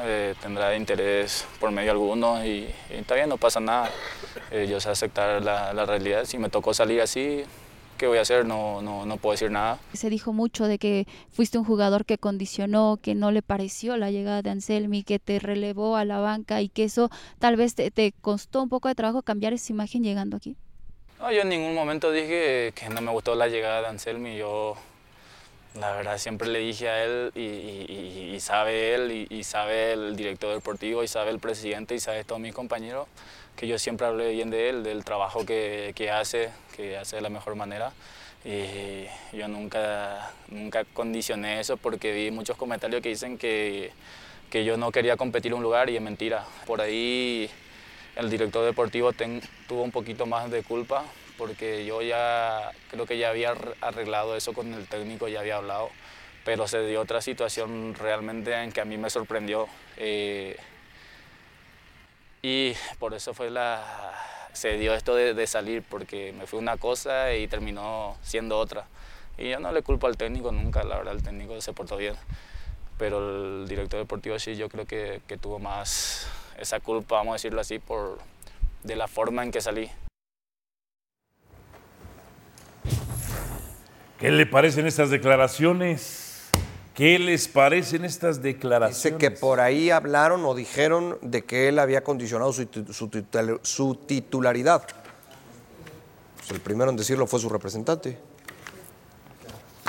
eh, tendrá interés por medio alguno y, y está bien, no pasa nada. Eh, yo sé aceptar la, la realidad, si me tocó salir así, ¿qué voy a hacer? No, no, no puedo decir nada. Se dijo mucho de que fuiste un jugador que condicionó, que no le pareció la llegada de Anselmi, que te relevó a la banca y que eso tal vez te, te costó un poco de trabajo cambiar esa imagen llegando aquí. No, yo en ningún momento dije que no me gustó la llegada de Anselmi. Yo, la verdad, siempre le dije a él, y, y- y- sabe él, y, y sabe el director deportivo, y sabe el presidente, y sabe todos mis compañeros, que yo siempre hablé bien de él, del trabajo que, que hace, que hace de la mejor manera. Y yo nunca, nunca condicioné eso porque vi muchos comentarios que dicen que, que yo no quería competir un lugar y es mentira. Por ahí el director deportivo ten- tuvo un poquito más de culpa porque yo ya creo que ya había ar- arreglado eso con el técnico, ya había hablado, pero se dio otra situación realmente en que a mí me sorprendió. eh, y por eso fue la, se dio esto de, de salir, porque me fue una cosa y terminó siendo otra. Y yo no le culpo al técnico nunca, la verdad, el técnico se portó bien. Pero el director deportivo sí, yo creo que, que tuvo más esa culpa, vamos a decirlo así, por, de la forma en que salí. ¿Qué le parecen estas declaraciones? ¿Qué les parecen estas declaraciones? Dice que por ahí hablaron o dijeron de que él había condicionado su, titu- su titul- su titularidad. Pues el primero en decirlo fue su representante.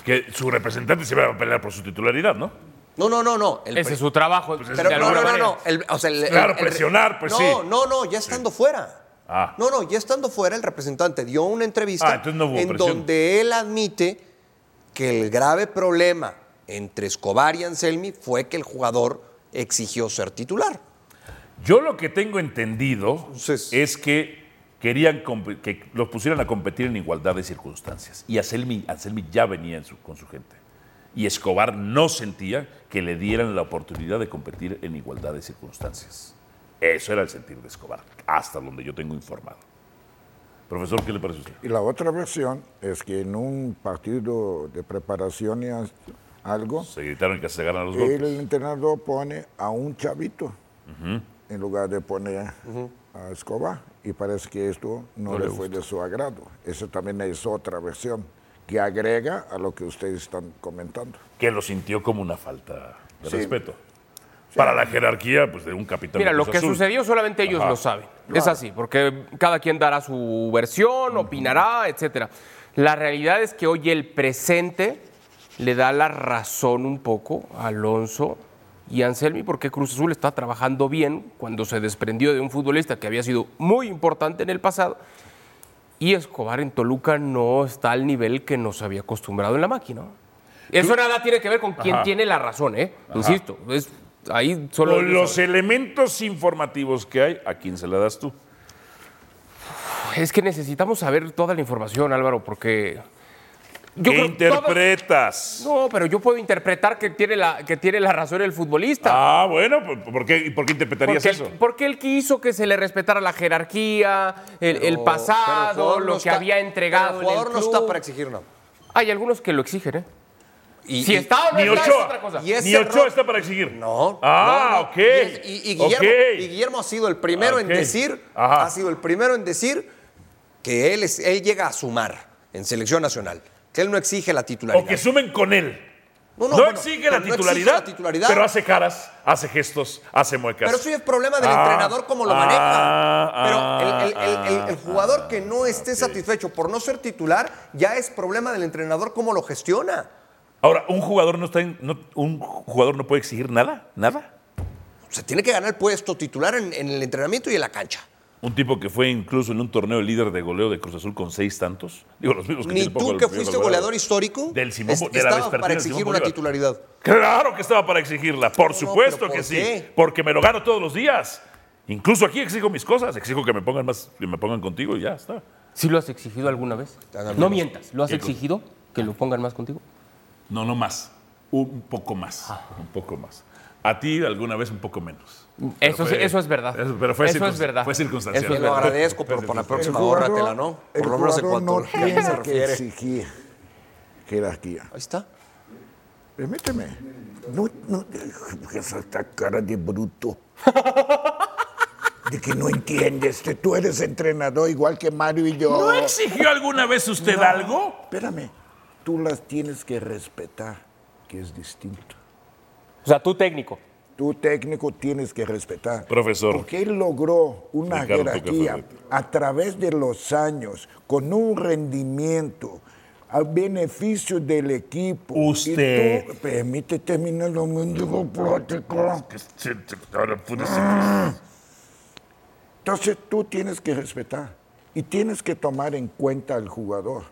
Que su representante se va a pelear por su titularidad, ¿no? No, no, no, no. el Ese es su trabajo. Pues Pero de no, no, no, no. el- o sea, el- Claro, el- presionar, pues no, sí. No, no, ya estando fuera. Ah. No, no, ya estando fuera, el representante dio una Ah, entrevista no hubo en presión. donde él admite que el grave problema entre Escobar y Anselmi fue que el jugador exigió ser titular. Yo lo que tengo entendido es que querían que los pusieran a competir en igualdad de circunstancias. Y Anselmi, Anselmi ya venía su- con su gente. Y Escobar no sentía que le dieran la oportunidad de competir en igualdad de circunstancias. Eso era el sentir de Escobar, hasta donde yo tengo informado. Profesor, ¿qué le parece a usted? Y la otra versión es que en un partido de preparación algo, Se gritaron que se ganan los el golpes. entrenador pone a un chavito Ujú. en lugar de poner a Escobar. Y parece que esto no, No le le fue de su agrado. Esa también es otra versión que agrega a lo que ustedes están comentando. Que lo sintió como una falta de Sí. respeto. Para la jerarquía pues, de un capitán. Mira, de lo que Azul. sucedió solamente ellos Ajá. lo saben. Es así, porque cada quien dará su versión, opinará, etcétera. La realidad es que hoy el presente le da la razón un poco a Alonso y Anselmi porque Cruz Azul está trabajando bien cuando se desprendió de un futbolista que había sido muy importante en el pasado y Escobar en Toluca no está al nivel que nos había acostumbrado en la máquina. Eso nada tiene que ver con quién Ajá. tiene la razón, ¿eh? Ajá. Insisto, es ahí solo Con los elementos informativos que hay, ¿a quién se la das tú? Es que necesitamos saber toda la información, Álvaro, porque. ¿Qué que todos- interpretas? No, pero yo puedo interpretar que tiene la, que tiene la razón el futbolista. Ah, bueno, ¿por- ¿por qué, por qué interpretarías porque, eso? él, porque él quiso que se le respetara la jerarquía, el, el Pero- el pasado, lo no que está- había entregado. pero el jugador en no club. está para exigir nada. Hay algunos que lo exigen, ¿eh? Y- si y- está o no Ni está, es otra cosa. Ni Ochoa está para exigir. No. Ah, no, no. ok. Y, Guillermo, Ok. y Guillermo ha sido el primero en decir, Ajá. ha sido el primero en decir que él, es, él llega a sumar en selección nacional, que él no exige la titularidad. O que sumen con él. No, No, no, bueno, exige la no exige titularidad, la titularidad. pero hace caras, hace gestos, hace muecas. Pero eso es problema del Ah, entrenador cómo lo ah, maneja. Pero el, el- el- el- el ah, jugador que no esté satisfecho por no ser titular, ya es problema del entrenador cómo lo gestiona. Ahora, un jugador no está en- un jugador no puede exigir nada, nada. Se tiene que ganar el puesto titular en, en el entrenamiento y en la cancha. Un tipo que fue incluso en un torneo líder de goleo de Cruz Azul con seis tantos. Digo, los mismos que Ni tú que fuiste goleador histórico Del Simón, es- de la para exigir una titularidad. Claro que estaba para exigirla, por no, supuesto que ¿por sí. Porque me lo gano todos los días. Incluso aquí exijo mis cosas, exijo que me pongan más, que me pongan contigo y ya está. ¿Sí lo has exigido alguna vez? No mientas. ¿Lo has exigido que lo pongan más contigo? No, no más. Un poco más. Un poco más. A ti alguna vez un poco menos. Eso, fue- eso es verdad. Eso, pero fue, Eso circun- es verdad. fue circunstancial. Eso es lo agradezco, pero para la próxima ahórratela, ¿no? Por lo menos en cuanto no se tiene que refiere. exigir jerarquía. Ahí está. Permíteme. No, no, esa cara de bruto. De que no entiendes. que Tú eres entrenador igual que Mario y yo. ¿No exigió alguna vez usted No, algo? Espérame. Tú las tienes que respetar, que es distinto. O sea, tú técnico. Tú técnico tienes que respetar. Profesor. Porque él logró una Ricardo jerarquía a través de los años, con un rendimiento a beneficio del equipo. Usted. tú- permite terminar lo mendigo plático. Entonces tú tienes que respetar y tienes que tomar en cuenta al jugador.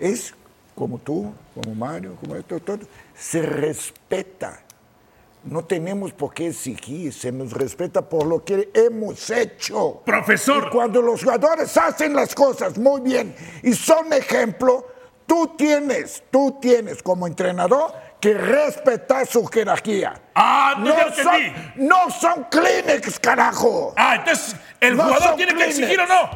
Es como tú, como Mario, como esto, todo. Se respeta. No tenemos por qué exigir, se nos respeta por lo que hemos hecho. Profesor. Y cuando los jugadores hacen las cosas muy bien y son ejemplo, tú tienes, tú tienes como entrenador que respetar su jerarquía. Ah, no, ya son, no son Kleenex, carajo. Ah, entonces, ¿el No jugador tiene que exigir o no?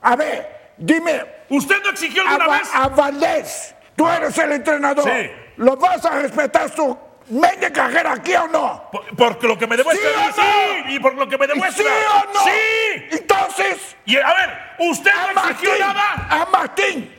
A ver, dime, ¿Usted no exigió a, alguna Va- vez? a Valdés, tú eres el entrenador. Sí. ¿Lo vas a respetar su media jerarquía o no? Por, por lo que me demuestra. ¿Sí no? Sí, y por lo que me demuestra. ¿Sí o no? Sí. Entonces, Y a ver, ¿usted a no exigió Martín, nada? a Martín,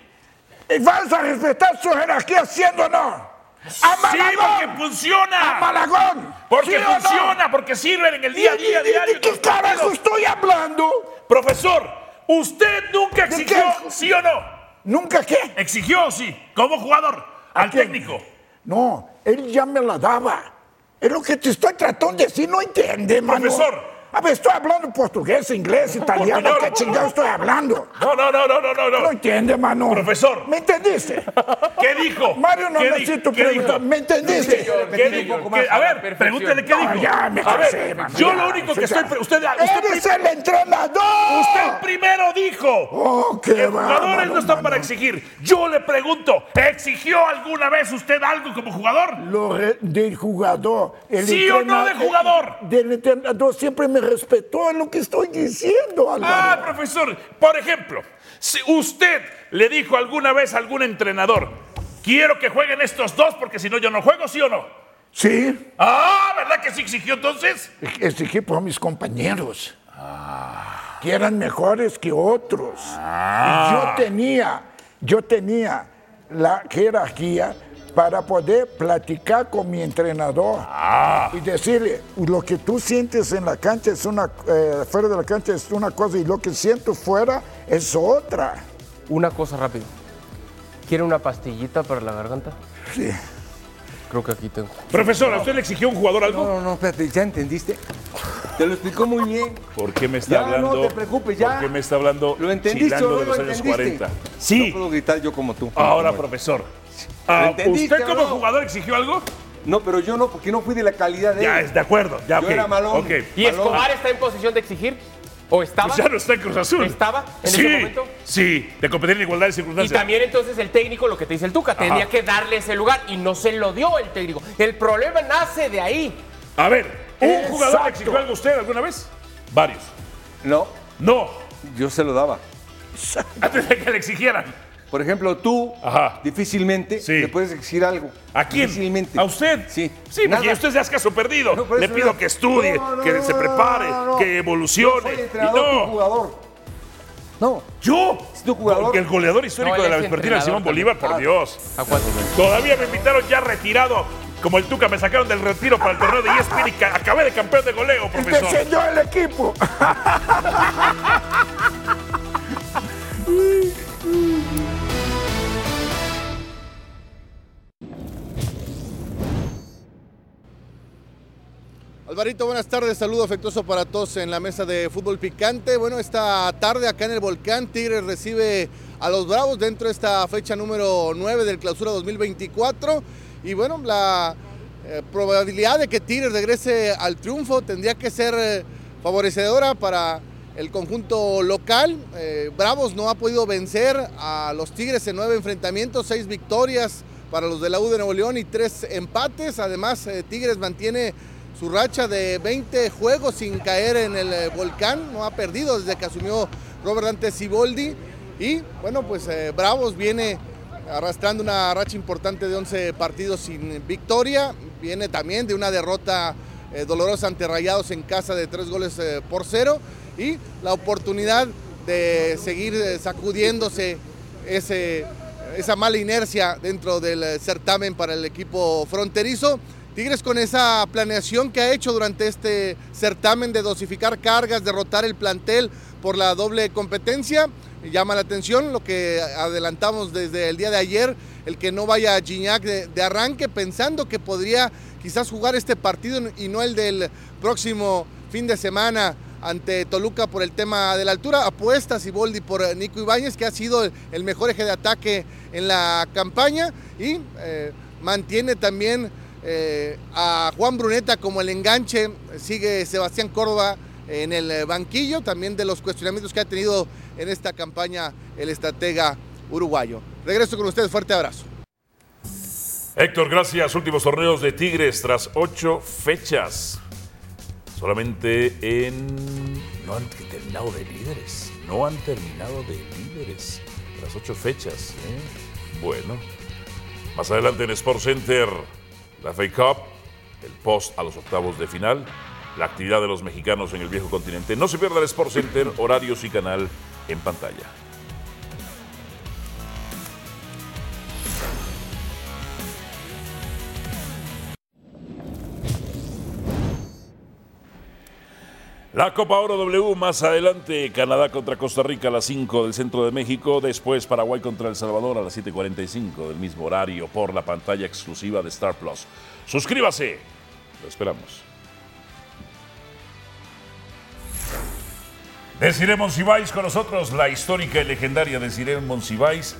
¿Y ¿Vas a respetar su jerarquía, siendo o no? ¡A Sí, Malagón! porque funciona. ¡A Malagón! Porque ¿Sí o no? funciona, porque sirven en el día a ¿Y- día y- diario. ¿De qué carajo estoy hablando? Profesor, ¿usted nunca ¿De exigió, sí o no? ¿Nunca qué? ¿Exigió, sí, como jugador, al quién? técnico? No, él ya me la daba. Es lo que te estoy tratando de decir, no entiende, mano. Profesor. A ver, estoy hablando portugués, inglés, italiano. ¿qué chingado estoy hablando? No, no, no, no, no, no. No no. entiende, mano. Profesor. ¿Me entendiste? *laughs* ¿Qué dijo? Mario, no ¿Qué di- necesito preguntar. ¿Me entendiste? ¿Qué dijo? ¿Qué- A ver, pregúntele qué No, dijo. ya me A cansé, ver, mano, yo ya, lo único que estoy... Usted, usted, ¡Eres el entrenador! usted primero dijo... ¡Oh, qué Los jugadores no están mano. para exigir. Yo le pregunto, ¿exigió alguna vez usted algo como jugador? Lo re- del jugador. El ¿Sí o no de jugador? Del entrenador siempre me respetó en lo que estoy diciendo, Álvaro. Ah, profesor, por ejemplo, si usted le dijo alguna vez a algún entrenador, quiero que jueguen estos dos porque si no yo no juego, ¿sí o no? Sí, Ah, ¿verdad que sí exigió entonces? exigí por mis compañeros. Que eran mejores que otros. Y yo tenía, yo tenía la jerarquía para poder platicar con mi entrenador y decirle, lo que tú sientes en la cancha es una, eh, fuera de la cancha es una cosa y lo que siento fuera es otra. Una cosa rápido. ¿Quiere una pastillita para la garganta? Sí. Creo que aquí tengo. Profesor, ¿a usted le exigió un jugador No, algo? no, no, espérate, ¿ya entendiste? Te lo explicó muy bien. ¿Por qué me está Ya, hablando? no te preocupes, ya. ¿Por qué me está hablando ¿Lo entendiste chilando o no de los lo años entendiste? 40? Sí. No puedo gritar yo como tú. Ahora, Como- profesor. Ah, ¿Usted como no? jugador exigió algo? No, pero yo no, porque no fui de la calidad de Ya, él. es de acuerdo. Ya, Yo era malón. ok. ¿Y Escobar está en posición de exigir? ¿O estaba? Pues ya no está en Cruz Azul. ¿Estaba en sí, ese momento? Sí, de competir en igualdad de Y circunstancias. también entonces el técnico, lo que te dice el Tuca, tenía que darle ese lugar y no se lo dio el técnico. El problema nace de ahí. A ver, ¿un Exacto. jugador le exigió algo a usted alguna vez? Varios. No, No, yo se lo daba. antes de que le exigieran. Por ejemplo, tú Ajá. difícilmente Sí. le puedes exigir algo. ¿A quién? Difícilmente. ¿A usted? Sí. Sí, porque Nada. usted ya es caso perdido. No, le pido no. que estudie, No, no, que no, se no, prepare, no, no, no. que Yo evolucione. soy Y entrenador, tú no, jugador. No, yo, tú jugador. porque el goleador histórico de la es vespertina, Simón también. Bolívar, por Ah. Dios. ¿A cuánto? Todavía me invitaron ya retirado. Como el Tuca me sacaron del retiro para el torneo de ESPN y ca- acabé de campeón de goleo, Y te profesor. enseñó el equipo. *laughs* Alvarito, buenas tardes, saludo afectuoso para todos en la mesa de fútbol picante. Bueno, esta tarde acá en el Volcán, Tigres recibe a los Bravos dentro de esta fecha número 9 del clausura 2024. Y bueno, la eh, probabilidad de que Tigres regrese al triunfo tendría que ser eh, favorecedora para el conjunto local. Eh, Bravos no ha podido vencer a los Tigres en nueve enfrentamientos, seis victorias para los de la U de Nuevo León y tres empates. Además, Tigres mantiene su racha de 20 juegos sin caer en el eh, volcán, no ha perdido desde que asumió Robert Dante Siboldi. Y bueno, pues eh, Bravos viene arrastrando una racha importante de 11 partidos sin victoria, viene también de una derrota eh, dolorosa ante Rayados en casa de tres goles por cero. Y la oportunidad de seguir sacudiéndose ese, esa mala inercia dentro del certamen para el equipo fronterizo. Tigres con esa planeación que ha hecho durante este certamen de dosificar cargas, derrotar el plantel por la doble competencia. Llama la atención lo que adelantamos desde el día de ayer, el que no vaya Gignac de, de arranque, pensando que podría quizás jugar este partido y no el del próximo fin de semana ante Toluca por el tema de la altura. Apuesta Siboldi por Nico Ibáñez, que ha sido el mejor eje de ataque en la campaña y eh, mantiene también eh, a Juan Bruneta como el enganche, sigue Sebastián Córdoba en el banquillo, también de los cuestionamientos que ha tenido en esta campaña el estratega uruguayo. Regreso con ustedes, fuerte abrazo. Héctor, gracias. Últimos torneos de Tigres tras ocho fechas. Solamente en. No han terminado de líderes. No han terminado de líderes tras ocho fechas. ¿eh? Bueno. Más adelante en Sport Center, la FA Cup, el post a los octavos de final, la actividad de los mexicanos en el viejo continente. No se pierda el Sport Center, horarios y canal en pantalla. La Copa Oro W más adelante, Canadá contra Costa Rica a las 5 del centro de México, después Paraguay contra El Salvador a las 7.45 del mismo horario por la pantalla exclusiva de Star Plus. Suscríbase, lo esperamos. Desiree Monsiváis con nosotros, la histórica y legendaria Desiree Monsiváis.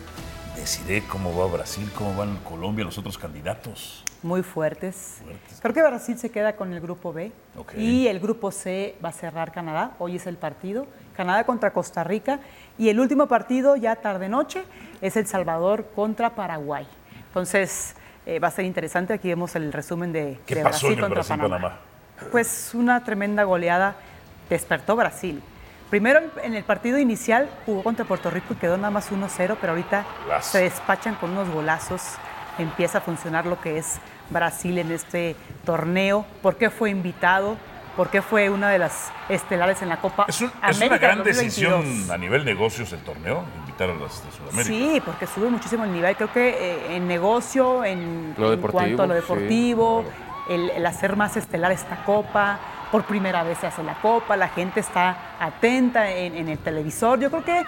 Desiree, ¿cómo va Brasil? ¿Cómo van Colombia, los otros candidatos? Muy fuertes. Creo que Brasil se queda con el grupo B y el grupo C va a cerrar Canadá. Hoy es el partido. Canadá contra Costa Rica y el último partido ya tarde noche es El Salvador contra Paraguay. Entonces eh, va a ser interesante. Aquí vemos el resumen de, ¿Qué de pasó Brasil en el contra Brasil-Panamá? Panamá. Pues una tremenda goleada despertó Brasil. Primero en el partido inicial jugó contra Puerto Rico y quedó nada más 1-0, pero ahorita se despachan con unos golazos. Empieza a funcionar lo que es Brasil en este torneo. ¿Por qué fue invitado? ¿Por qué fue una de las estelares en la Copa Es, un- es una gran 2022? decisión a nivel negocios el torneo, invitar a las de Sudamérica. Sí, porque sube muchísimo el nivel. Creo que eh, en negocio, en, Lo en deportivo, cuanto a lo sí, deportivo, el, el hacer más estelar esta copa. Por primera vez se hace la copa, la gente está atenta en, en el televisor. Yo creo que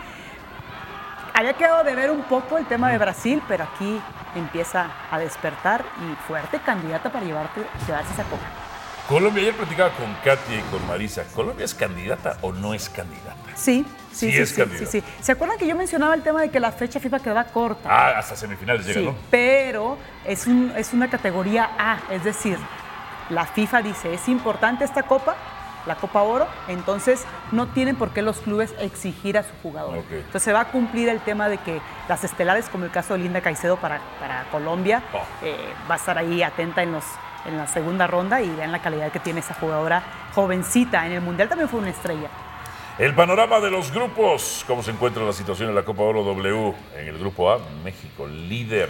había quedado de ver un poco el tema de Brasil, pero aquí empieza a despertar y fuerte candidata para llevarte, llevarse esa copa. Colombia, ayer platicaba con Katia y con Marisa. ¿Colombia es candidata o no es candidata? Sí, Sí sí, sí, es sí, candidata. sí. ¿Se acuerdan que yo mencionaba el tema de que la fecha FIFA quedaba corta? Ah, hasta semifinales llega, Sí, ¿no? pero es, un- es una categoría A, es decir, la FIFA dice, es importante esta copa, la Copa Oro, entonces no tienen por qué los clubes exigir a su jugador. Entonces se va a cumplir el tema de que las estelares, como el caso de Linda Caicedo para, para Colombia, Oh. eh, va a estar ahí atenta en, los, en la segunda ronda y vean la calidad que tiene esa jugadora jovencita. En el Mundial también fue una estrella. El panorama de los grupos. ¿Cómo se encuentra la situación en la Copa Oro W? En el grupo A, México, líder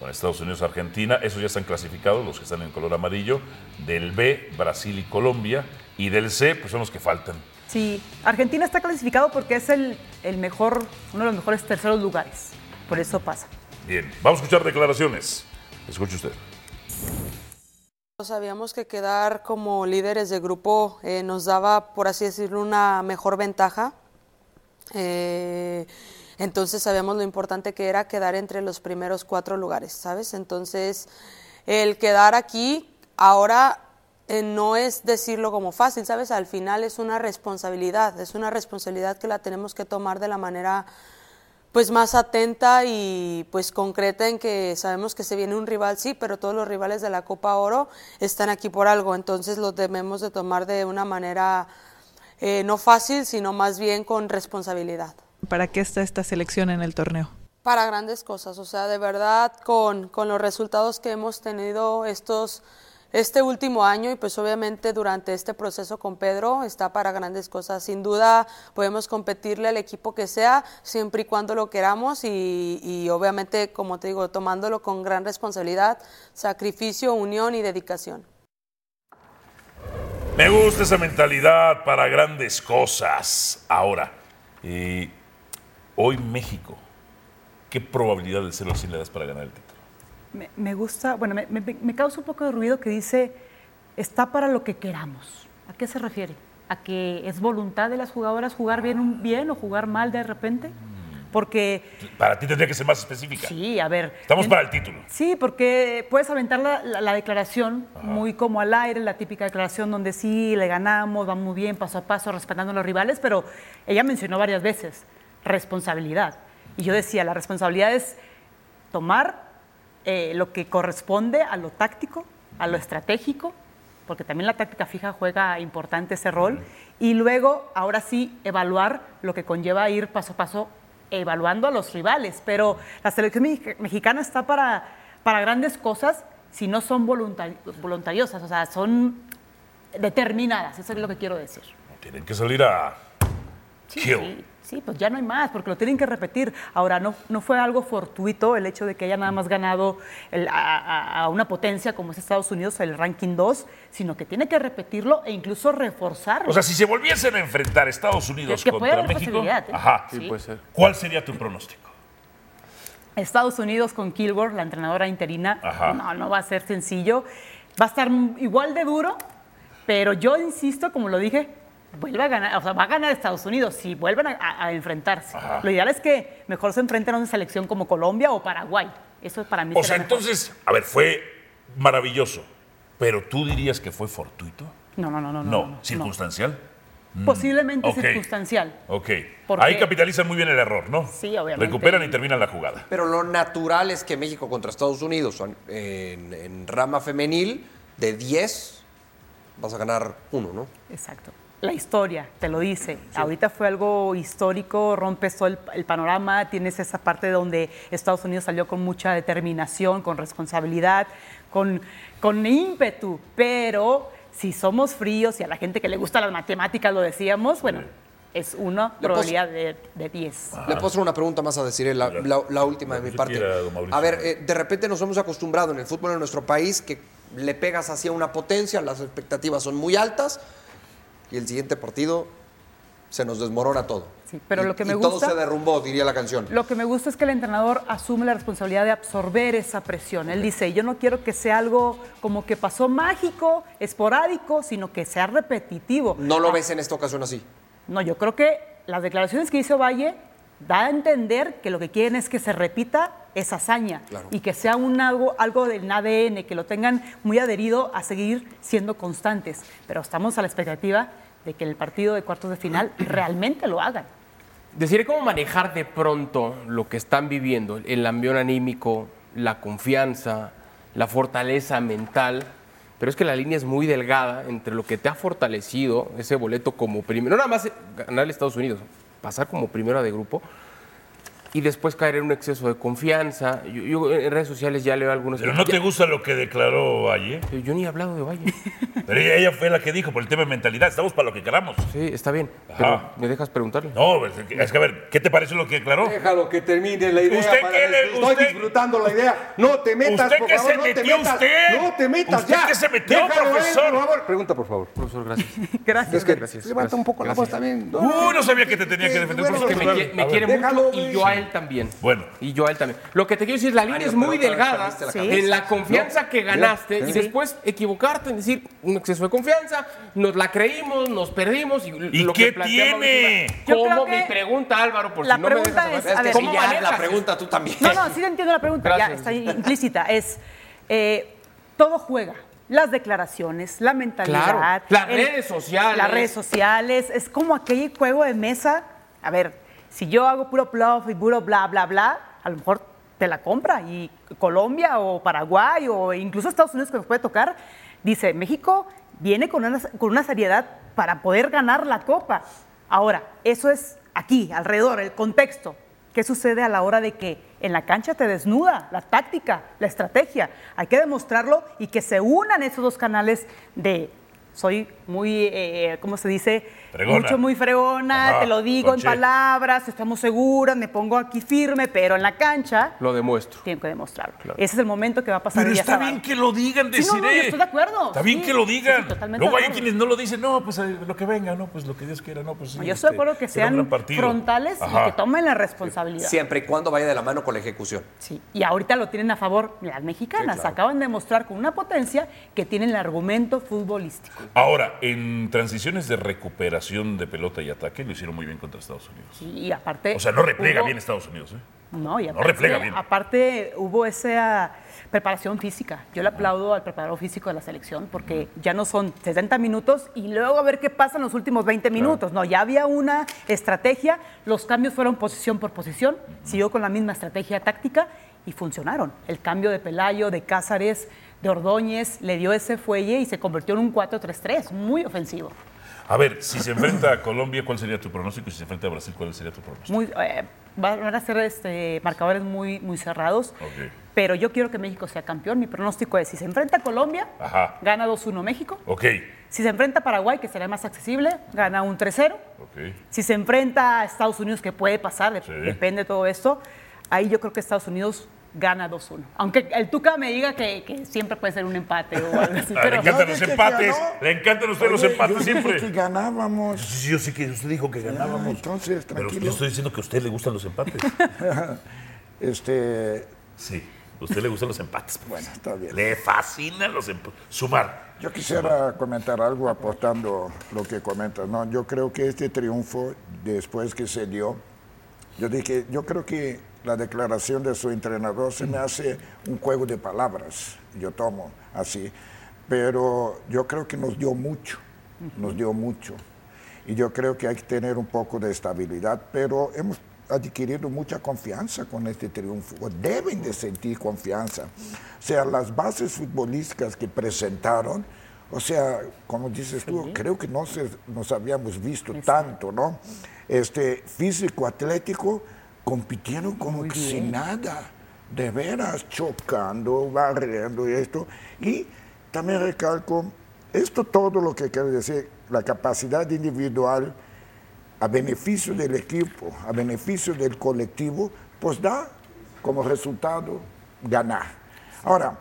con Estados Unidos, Argentina. Esos ya están clasificados, los que están en color amarillo. Del B, Brasil y Colombia. Y del C, pues son los que faltan. Sí, Argentina está clasificado porque es el, el mejor, uno de los mejores terceros lugares. Por eso pasa. Bien, vamos a escuchar declaraciones. Escuche usted. Sabíamos que quedar como líderes de grupo eh, nos daba, por así decirlo, una mejor ventaja. Eh, entonces sabíamos lo importante que era quedar entre los primeros cuatro lugares, ¿sabes? Entonces, el quedar aquí ahora eh, no es decirlo como fácil, ¿sabes? Al final es una responsabilidad, es una responsabilidad que la tenemos que tomar de la manera pues más atenta y pues concreta en que sabemos que se viene un rival, sí, pero todos los rivales de la Copa Oro están aquí por algo, entonces los debemos de tomar de una manera eh, no fácil, sino más bien con responsabilidad. ¿Para qué está esta selección en el torneo? Para grandes cosas, o sea, de verdad, con, con los resultados que hemos tenido estos, este último año y pues obviamente durante este proceso con Pedro está para grandes cosas. Sin duda podemos competirle al equipo que sea, siempre y cuando lo queramos y, obviamente, como te digo, tomándolo con gran responsabilidad, sacrificio, unión y dedicación. Me gusta esa mentalidad para grandes cosas. Ahora, eh, hoy México, ¿qué probabilidad del 0 al 100 le das para ganar el? Me, me gusta, bueno, me, me- me causa un poco de ruido que dice, está para lo que queramos. ¿A qué se refiere? ¿A que es voluntad de las jugadoras jugar bien, un- bien o jugar mal de repente? Porque Para ti tendría que ser más específica. Sí, a ver. Estamos en- para el título. Sí, porque puedes aventar la, la- la declaración muy como al aire, la típica declaración donde sí, le ganamos, vamos muy bien, paso a paso, respetando a los rivales, pero ella mencionó varias veces responsabilidad. Y yo decía, la responsabilidad es tomar eh, lo que corresponde a lo táctico, a lo estratégico, porque también la táctica fija juega importante ese rol, y luego, ahora sí, evaluar lo que conlleva ir paso a paso evaluando a los rivales. Pero la selección mex- mexicana está para, para grandes cosas si no son voluntari- voluntariosas, o sea, son determinadas, eso es lo que quiero decir. Tienen que salir a kill. Sí, sí, pues ya no hay más, porque lo tienen que repetir. Ahora, no, no fue algo fortuito el hecho de que haya nada más ganado el- a, una potencia como es Estados Unidos, el ranking 2, sino que tiene que repetirlo e incluso reforzarlo. O sea, si se volviesen a enfrentar Estados Unidos Que- que puede contra México, ¿eh? ajá, Sí, Sí. puede ser. ¿cuál sería tu pronóstico? Estados Unidos con Kilgore, la entrenadora interina, Ajá. no, no va a ser sencillo. Va a estar igual de duro, pero yo insisto, como lo dije, vuelve a ganar, o sea, va a ganar Estados Unidos si vuelven a, a- a enfrentarse. Lo ideal es que mejor se enfrenten a una selección como Colombia o Paraguay. Eso es para mí. O sea, mejor. entonces, a ver, fue maravilloso. Pero tú dirías que fue fortuito? No, no, no, no. No, no, no. circunstancial. Mm, Posiblemente ok, circunstancial. Ok. Porque- Ahí capitalizan muy bien el error, ¿no? Sí, obviamente. Recuperan y terminan la jugada. Pero lo natural es que México contra Estados Unidos en, en rama femenil de 10 vas a ganar uno, ¿no? Exacto. La historia te lo dice. Ahorita fue algo histórico, rompes todo el, el panorama, tienes esa parte donde Estados Unidos salió con mucha determinación, con responsabilidad, con, con ímpetu, pero si somos fríos y a la gente que le gusta las matemáticas lo decíamos, bueno, es una Le probabilidad de, de 10. Le puedo hacer una pregunta más a decir, la, la- la última de mi parte. A ver, eh, de repente nos hemos acostumbrado en el fútbol en nuestro país que le pegas hacia una potencia, las expectativas son muy altas y el siguiente partido se nos desmorona todo. Sí, pero Y- lo que me y gusta... todo se derrumbó, diría la canción. Lo que me gusta es que el entrenador asume la responsabilidad de absorber esa presión. Él dice, yo no quiero que sea algo como que pasó mágico, esporádico, sino que sea repetitivo. No lo ves en esta ocasión así. No, yo creo que las declaraciones que hizo Valle da a entender que lo que quieren es que se repita esa hazaña Claro. y que sea un algo, algo del ADN, que lo tengan muy adherido a seguir siendo constantes. Pero estamos a la expectativa de que el partido de cuartos de final *clears throat* realmente lo hagan. Decir cómo manejar de pronto lo que están viviendo, el ambiente anímico, la confianza, la fortaleza mental, pero es que la línea es muy delgada entre lo que te ha fortalecido ese boleto como primero, no nada más ganar Estados Unidos, pasar como primera de grupo y después caer en un exceso de confianza. Yo, yo en redes sociales ya leo algunos... Pero no te gusta lo que declaró Valle. Yo ni he hablado de Valle. *laughs* Pero ella, ella fue la que dijo por el tema de mentalidad. Estamos para lo que queramos. Sí, está bien. Ajá. Pero ¿me dejas preguntarle? No, es que, es que, a ver, ¿qué te parece lo que declaró? Déjalo que termine la idea. ¿Usted para qué le- Estoy usted- disfrutando la idea. No te metas, ¿Usted por qué favor, se no te metió metas. usted? No te metas ¿Usted ya. qué se metió, Déjalo él, profesor? por favor. Pregunta, por favor. Profesor, gracias. *laughs* Gracias. Es que gracias, levanta un poco la voz gracias. también. Uy, no sabía que te tenía que defender. que me, me quiere mucho y yo a él también. Bueno. Y yo a él también. Lo que te quiero decir, la línea es muy delgada en la confianza que ganaste y después equivocarte en decir un exceso de confianza, nos la creímos, nos perdimos. ¿Y, ¿Y lo qué que tiene? que Mi pregunta, Álvaro, por la si no me pregunta dejas es, hablar. a ver, ¿Cómo Si ya manejas la pregunta tú también. No, no, sí te entiendo la pregunta, ya está implícita. Es, eh, todo juega. Las declaraciones, la mentalidad. Claro, las redes sociales. Las redes sociales. Es como aquel juego de mesa. A ver, si yo hago puro bluff y puro bla, bla, bla, a lo mejor te la compra. Y Colombia o Paraguay o incluso Estados Unidos que nos puede tocar, dice, México viene con una, con una seriedad para poder ganar la Copa. Ahora, eso es aquí, alrededor, el contexto. ¿Qué sucede a la hora de que en la cancha te desnuda la táctica, la estrategia? Hay que demostrarlo y que se unan esos dos canales de soy muy, eh, ¿cómo se dice? Fregona. Mucho, muy fregona, Ajá, te lo digo en che. palabras, estamos seguras, me pongo aquí firme, pero en la cancha Lo demuestro. tienen que demostrarlo. Ese es el momento que va a pasar Pero el día está sábado. bien que lo digan, Sí, no, no, deciré. yo estoy de acuerdo. Está bien Sí, que lo digan. sí, totalmente Luego hay quienes no lo dicen, no, pues eh, lo que venga, no, pues lo que Dios quiera, no, pues sí. Yo estoy de este, acuerdo que sean frontales y que tomen la responsabilidad. Siempre y cuando vaya de la mano con la ejecución. Sí, y ahorita lo tienen a favor las mexicanas. Sí, claro. Acaban de demostrar con una potencia que tienen el argumento futbolístico. Ahora, en transiciones de recuperación de pelota y ataque, lo hicieron muy bien contra Estados Unidos. Y aparte. O sea, no replega hubo- bien Estados Unidos, ¿eh? No, y No aparte, replega bien. aparte hubo esa preparación física. Yo le aplaudo al preparador físico de la selección porque ya no son 60 minutos y luego a ver qué pasa en los últimos 20 minutos. No, ya había una estrategia, los cambios fueron posición por posición, siguió con la misma estrategia táctica y funcionaron. El cambio de Pelayo, de Cázares, de Ordóñez, le dio ese fuelle y se convirtió en un 4-3-3, muy ofensivo. A ver, si se enfrenta a Colombia, ¿cuál sería tu pronóstico? Y si se enfrenta a Brasil, ¿cuál sería tu pronóstico? Muy, eh, van a ser este, marcadores muy, muy cerrados. Ok. Pero yo quiero que México sea campeón. Mi pronóstico es, si se enfrenta a Colombia, Ajá. gana 2-1 México. Si se enfrenta a Paraguay, que será más accesible, gana un 3-0. ok. Si se enfrenta a Estados Unidos, que puede pasar, Sí. depende de todo esto, ahí yo creo que Estados Unidos gana 2-1. Aunque el Tuca me diga que, que siempre puede ser un empate o algo así. Ah, *laughs* le encantan No, los empates. Le encantan a usted los empates yo dije siempre. que ganábamos. Sí, yo sé que usted dijo que ganábamos. entonces, Pero yo estoy diciendo que a usted le gustan los empates. *laughs* Este, Sí. A usted le gustan los empates. pues. Bueno, está bien. Le fascinan los empates. Sumar. Yo quisiera comentar algo aportando lo que comentas. No, yo creo que este triunfo, después que se dio, yo dije, yo creo que la declaración de su entrenador se me hace un juego de palabras. Yo tomo así. Pero yo creo que nos dio mucho, nos dio mucho. Y yo creo que hay que tener un poco de estabilidad, pero hemos adquirido mucha confianza con este triunfo, o deben de sentir confianza. O sea, las bases futbolísticas que presentaron, o sea, como dices tú, creo que no se, nos habíamos visto tanto, ¿no? Este físico atlético compitieron como que sin nada, de veras chocando, barriendo y esto. Y también recalco, esto todo lo que quiere decir, la capacidad individual a beneficio del equipo, a beneficio del colectivo, pues da como resultado ganar. Ahora,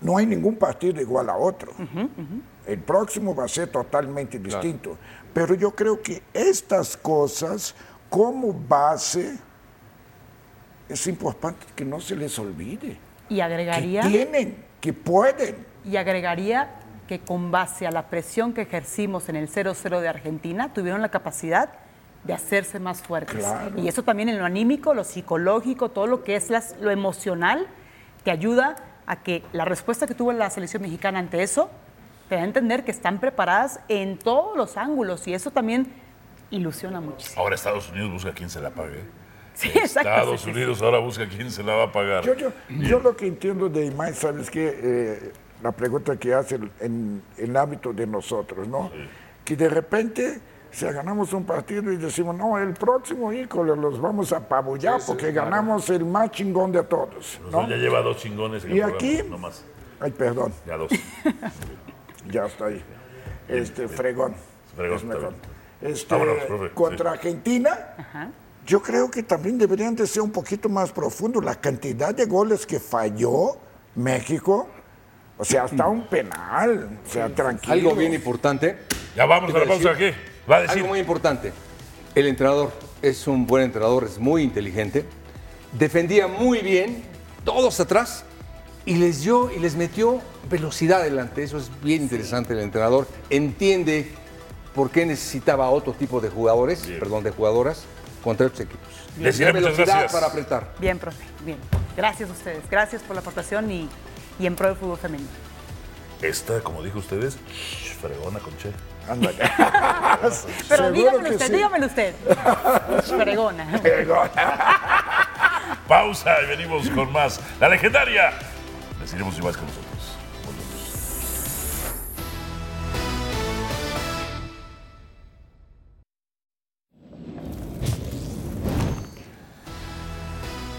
no hay ningún partido igual a otro. El próximo va a ser totalmente distinto. Pero yo creo que estas cosas, como base, es importante que no se les olvide. Y agregaría. Que tienen, que pueden. Y agregaría que con base a la presión que ejercimos en el 0-0 de Argentina, tuvieron la capacidad de hacerse más fuertes. Claro. Y eso también en lo anímico, lo psicológico, todo lo que es las- lo emocional, te ayuda a que la respuesta que tuvo la selección mexicana ante eso, te da a entender que están preparadas en todos los ángulos y eso también ilusiona muchísimo. Ahora Estados Unidos busca quién se la pague. Sí, exacto, Estados sí, sí, Unidos ahora busca quién se la va a pagar. Yo, yo, yo lo que entiendo de Imai, ¿sabes qué? la pregunta que hace en el hábito de nosotros, ¿no? Que de repente, si ganamos un partido y decimos, no, el próximo, híjole, los vamos a apabullar Sí, sí, porque claro. ganamos el más chingón de todos, ¿no? Ya lleva dos chingones en Y el aquí- no más. Ay, perdón. Ya dos. *laughs* Ya está ahí. Este, fregón. Fregón, Es mejor. Este, Vámonos, profe, contra Argentina, yo creo que también deberían de ser un poquito más profundo. La cantidad de goles que falló México, o sea, hasta un penal, o sea, tranquilo. Algo bien importante. Ya vamos a la pausa aquí. Va a decir. Algo muy importante. El entrenador es un buen entrenador, es muy inteligente. Defendía muy bien, todos atrás, y les dio y les metió velocidad adelante. Eso es bien interesante. El entrenador entiende por qué necesitaba otro tipo de jugadores, perdón, de jugadoras contra estos equipos. Les dio muchas velocidad gracias. para apretar. Bien, profe, bien. Gracias a ustedes, gracias por la aportación y, y en pro del fútbol femenino. Esta, como dijo ustedes, shh, fregona con Che. Ándale. *laughs* Pero Seguro dígamelo usted, sí. dígamelo usted. *laughs* Fregona. Pausa y venimos con más. La legendaria. Deciremos si vas con nosotros.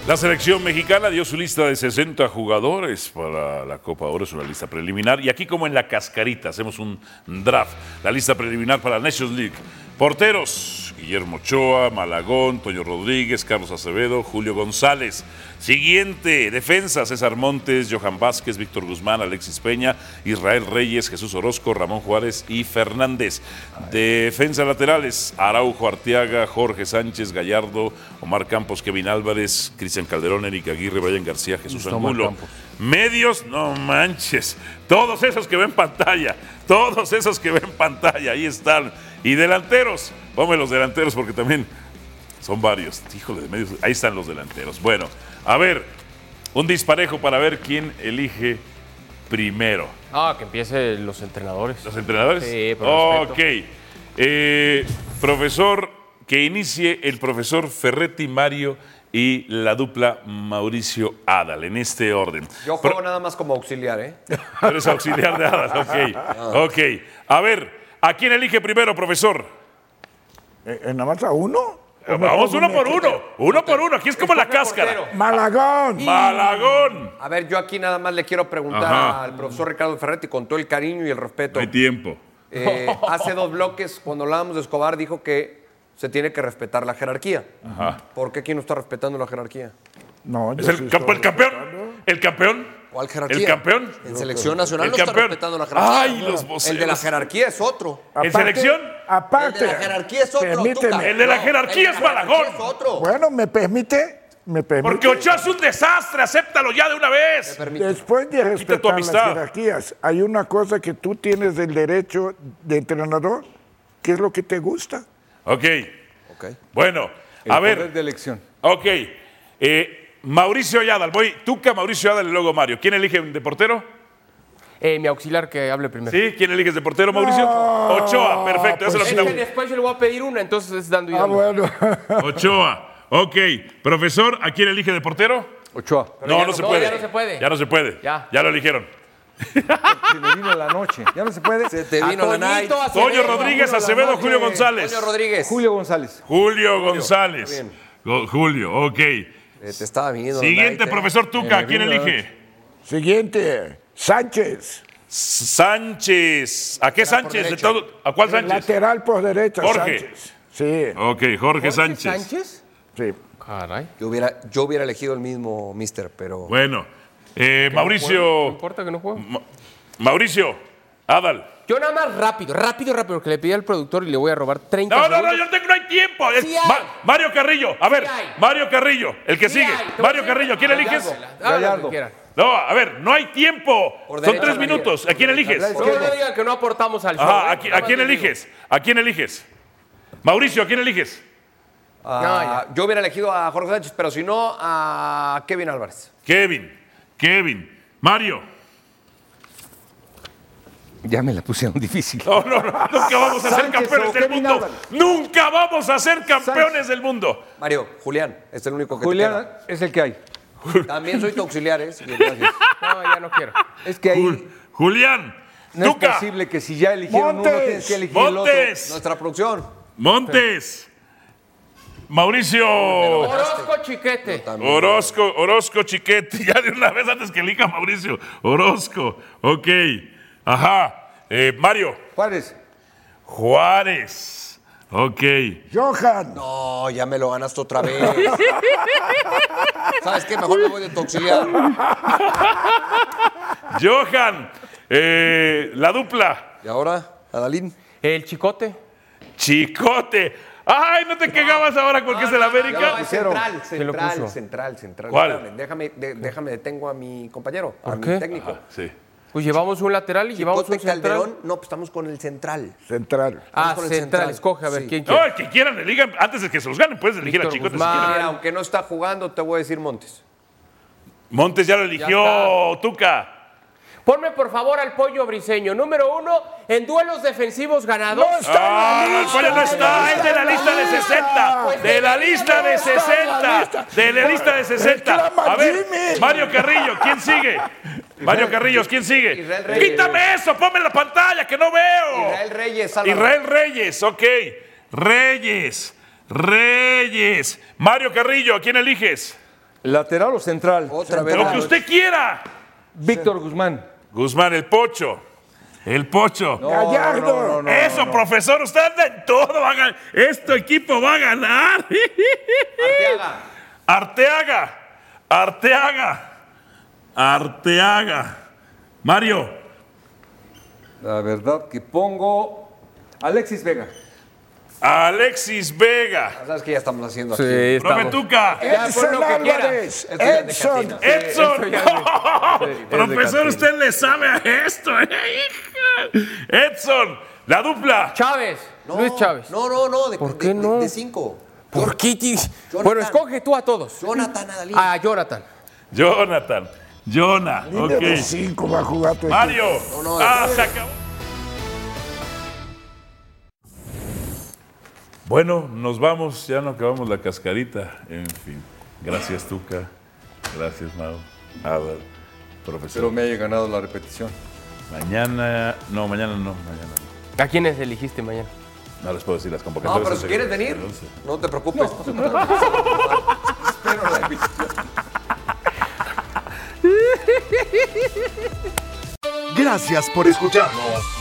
La selección mexicana dio su lista de 60 jugadores para la Copa Oro, es una lista preliminar. Y aquí como en la cascarita, hacemos un draft. La lista preliminar para la Nations League. Porteros, Guillermo Ochoa, Malagón, Toño Rodríguez, Carlos Acevedo, Julio González. Siguiente, defensa, César Montes, Johan Vázquez, Víctor Guzmán, Alexis Peña, Israel Reyes, Jesús Orozco, Ramón Juárez y Fernández. Defensa laterales, Araujo Arteaga, Jorge Sánchez, Gallardo, Omar Campos, Kevin Álvarez, Cristian Calderón, Eric Aguirre, Brian García, Jesús Angulo. Medios, no manches. Todos esos que ven pantalla. Todos esos que ven pantalla. Ahí están. Y delanteros. Ponme los delanteros porque también son varios. Híjole, de medios. Ahí están los delanteros. Bueno, a ver. Un disparejo para ver quién elige primero. Ah, que empiece los entrenadores. ¿Los entrenadores? Sí, por Ok. Eh, profesor, que inicie el profesor Ferretti Mario y la dupla Mauricio Adal, en este orden. Yo juego nada más como auxiliar, ¿eh? Eres auxiliar de Adal, ok. *laughs* Ok. A ver, ¿a quién elige primero, profesor? ¿En nada más a uno? ¿O me Vamos uno un por equipo? uno. Uno por uno. Aquí es como la cáscara. Malagón. Malagón. A ver, yo aquí nada más le quiero preguntar Ajá. al profesor Ricardo Ferretti con todo el cariño y el respeto. No hay tiempo. Eh, hace dos bloques, cuando hablábamos de Escobar, dijo que se tiene que respetar la jerarquía. Ajá. ¿Por qué aquí no está respetando la jerarquía? No, Es el, campo- el campeón. El campeón. ¿Cuál jerarquía? El campeón. En selección nacional El no está campeón. respetando la jerarquía. Ay, los El de la voceros. jerarquía es otro. ¿En selección? Aparte. El de la jerarquía es otro. Permíteme. El de la No, jerarquía el de es otro. Bueno, me permite me permite. Porque Ochoa es un desastre, acéptalo ya de una vez. Después de tu respetar las amistad. jerarquías, hay una cosa que tú tienes el derecho de entrenador, que es lo que te gusta. Ok. Bueno, El a ver. poder de elección. Ok. Eh, Mauricio Yadal, voy. Tuca, Mauricio Yadal y luego Mario. ¿Quién elige de portero? Eh, mi auxiliar que hable primero. ¿Sí? ¿Quién eliges de portero, Mauricio? Ochoa, perfecto. Eso es lo Es que después yo le voy a pedir una, entonces es dando y Ah, bueno. *laughs* Ochoa. Ok. Profesor, ¿a quién elige de portero? Ochoa. No, no, no- se no, puede. ya no se puede. Ya no se puede. Ya. Ya lo eligieron. Se me vino la noche. ¿Ya no se puede? Se te vino la Acevedo, Toño Rodríguez, Acevedo, Julio González. Toño Rodríguez. Julio González. Julio González. bien. Go- Julio, ok. Eh, te estaba viniendo Siguiente, eh. profesor Tuca, Me ¿quién elige? Siguiente, Sánchez. Sánchez. ¿A qué Sánchez? De todo- ¿A cuál Sánchez? Lateral por derecha, Jorge. Sánchez. Sí, Ok, Jorge, Sánchez. ¿Sánchez? sí. Caray. Yo hubiera, yo hubiera elegido el mismo mister, pero. Bueno, eh, No Mauricio. importa que no juegue. Ma- Mauricio, Adal. Yo nada más rápido, rápido, rápido, porque le pedí al productor y le voy a robar 30 No, no, no, segundos. yo tengo, no hay tiempo. Es Sí hay. Ma- Mario Carrillo, a ver, Sí. Mario Carrillo, el que Sí sigue. Mario Carrillo, ¿quién eliges? Gallardo. No, a ver, no hay tiempo. Son tres minutos. ¿A quién eliges? No, no digan que no aportamos al show. Ajá, ¿eh? ¿a, qui- Nada a más quién eliges? ¿A quién eliges? Mauricio, ¿a quién eliges? Ah, yo hubiera elegido a Jorge Sánchez, pero si no, a Kevin Álvarez. Kevin, Kevin. Mario. Ya me la pusieron *laughs* difícil. No, no, no, nunca vamos a ser Sánchez campeones del mundo. Álvarez. Nunca vamos a ser campeones del mundo. Mario, Julián, es el único que Julián te es el que hay. También soy tu auxiliar, ¿eh? *laughs* No, ya no quiero. Es que ahí Jul- Julián, no es posible que si ya eligieron uno, Montes. tienes que elegir el otro. Montes, Nuestra producción. Montes, Mauricio, Orozco Chiquete. Orozco, Orozco Chiquete, *laughs* ya de una vez antes que elija Mauricio, Orozco, ok, ajá, Eh, Mario, Juárez. Juárez, ok, Johan. No, ya me lo ganaste otra vez. ¿Sabes qué? Mejor me voy de auxiliar. Johan, eh, la dupla, ¿Y ahora, Adalín? El Chicote. Chicote, ay, no te quejabas ahora porque es el No, América. es central, central, central, central. ¿Cuál? Espérame, déjame, de- déjame, detengo a mi compañero, a ¿Por mi técnico. Sí. Pues llevamos un lateral y llevamos Chicote un central. Calderón, no, pues estamos con el central. Central. Ah, central. central. Escoge, a ver, Sí. ¿quién No, quiere? el que quieran, eligan, antes de que se los ganen, puedes elegir a Chicote si Guzmán. Mira, aunque no está jugando, te voy a decir Montes. Montes ya lo eligió Tuca. Ponme por favor al pollo briseño. Número uno, en duelos defensivos ganados. Ah, no, el pollo no está, es de la lista de 60. De la lista de 60. De la lista de 60. A ver, Mario Carrillo, ¿quién sigue? Mario Carrillos, ¿quién sigue? Israel Reyes. Quítame eso, ponme en la pantalla que no veo. Israel Reyes, Álvaro. Israel Reyes, ok. Reyes, Reyes. Mario Carrillo, ¿a quién eliges? ¿Lateral o central? Otra vez. Lo que usted quiera. Víctor Guzmán. Guzmán, el pocho. El pocho. Gallardo. Eso, profesor, usted anda en todo. Va a ganar. Este equipo va a ganar. Arteaga. Arteaga. Arteaga. Arteaga. Mario. La verdad que pongo Alexis Vega. Alexis Vega. ¿Sabes qué ya estamos haciendo Sí, aquí? Profe estamos. Tuca. Pon lo que. Álvarez. De Edson. Edson. sí, Profesor, usted le sabe a esto. eh. Edson. La dupla. Chávez. Luis Chávez. No, no, no. De, ¿Por de- qué de- no? De cinco. ¿Por qué? Bueno, escoge tú a todos. Jonathan Adalín. A Jonathan. Jonathan. Jonah. Ok. de cinco va a jugar tu Mario. No, no, ah, se acabó. Bueno, nos vamos, ya no acabamos la cascarita. En fin, gracias Tuca, gracias Mau, Adal, profesor. Pero me haya ganado la repetición. Mañana, no, mañana no, mañana no. ¿A quiénes elegiste mañana? No les puedo decir las No, convocatorias. pero son si quieres venir, no te preocupes. *laughs* Espero la invitación. Gracias por escucharnos.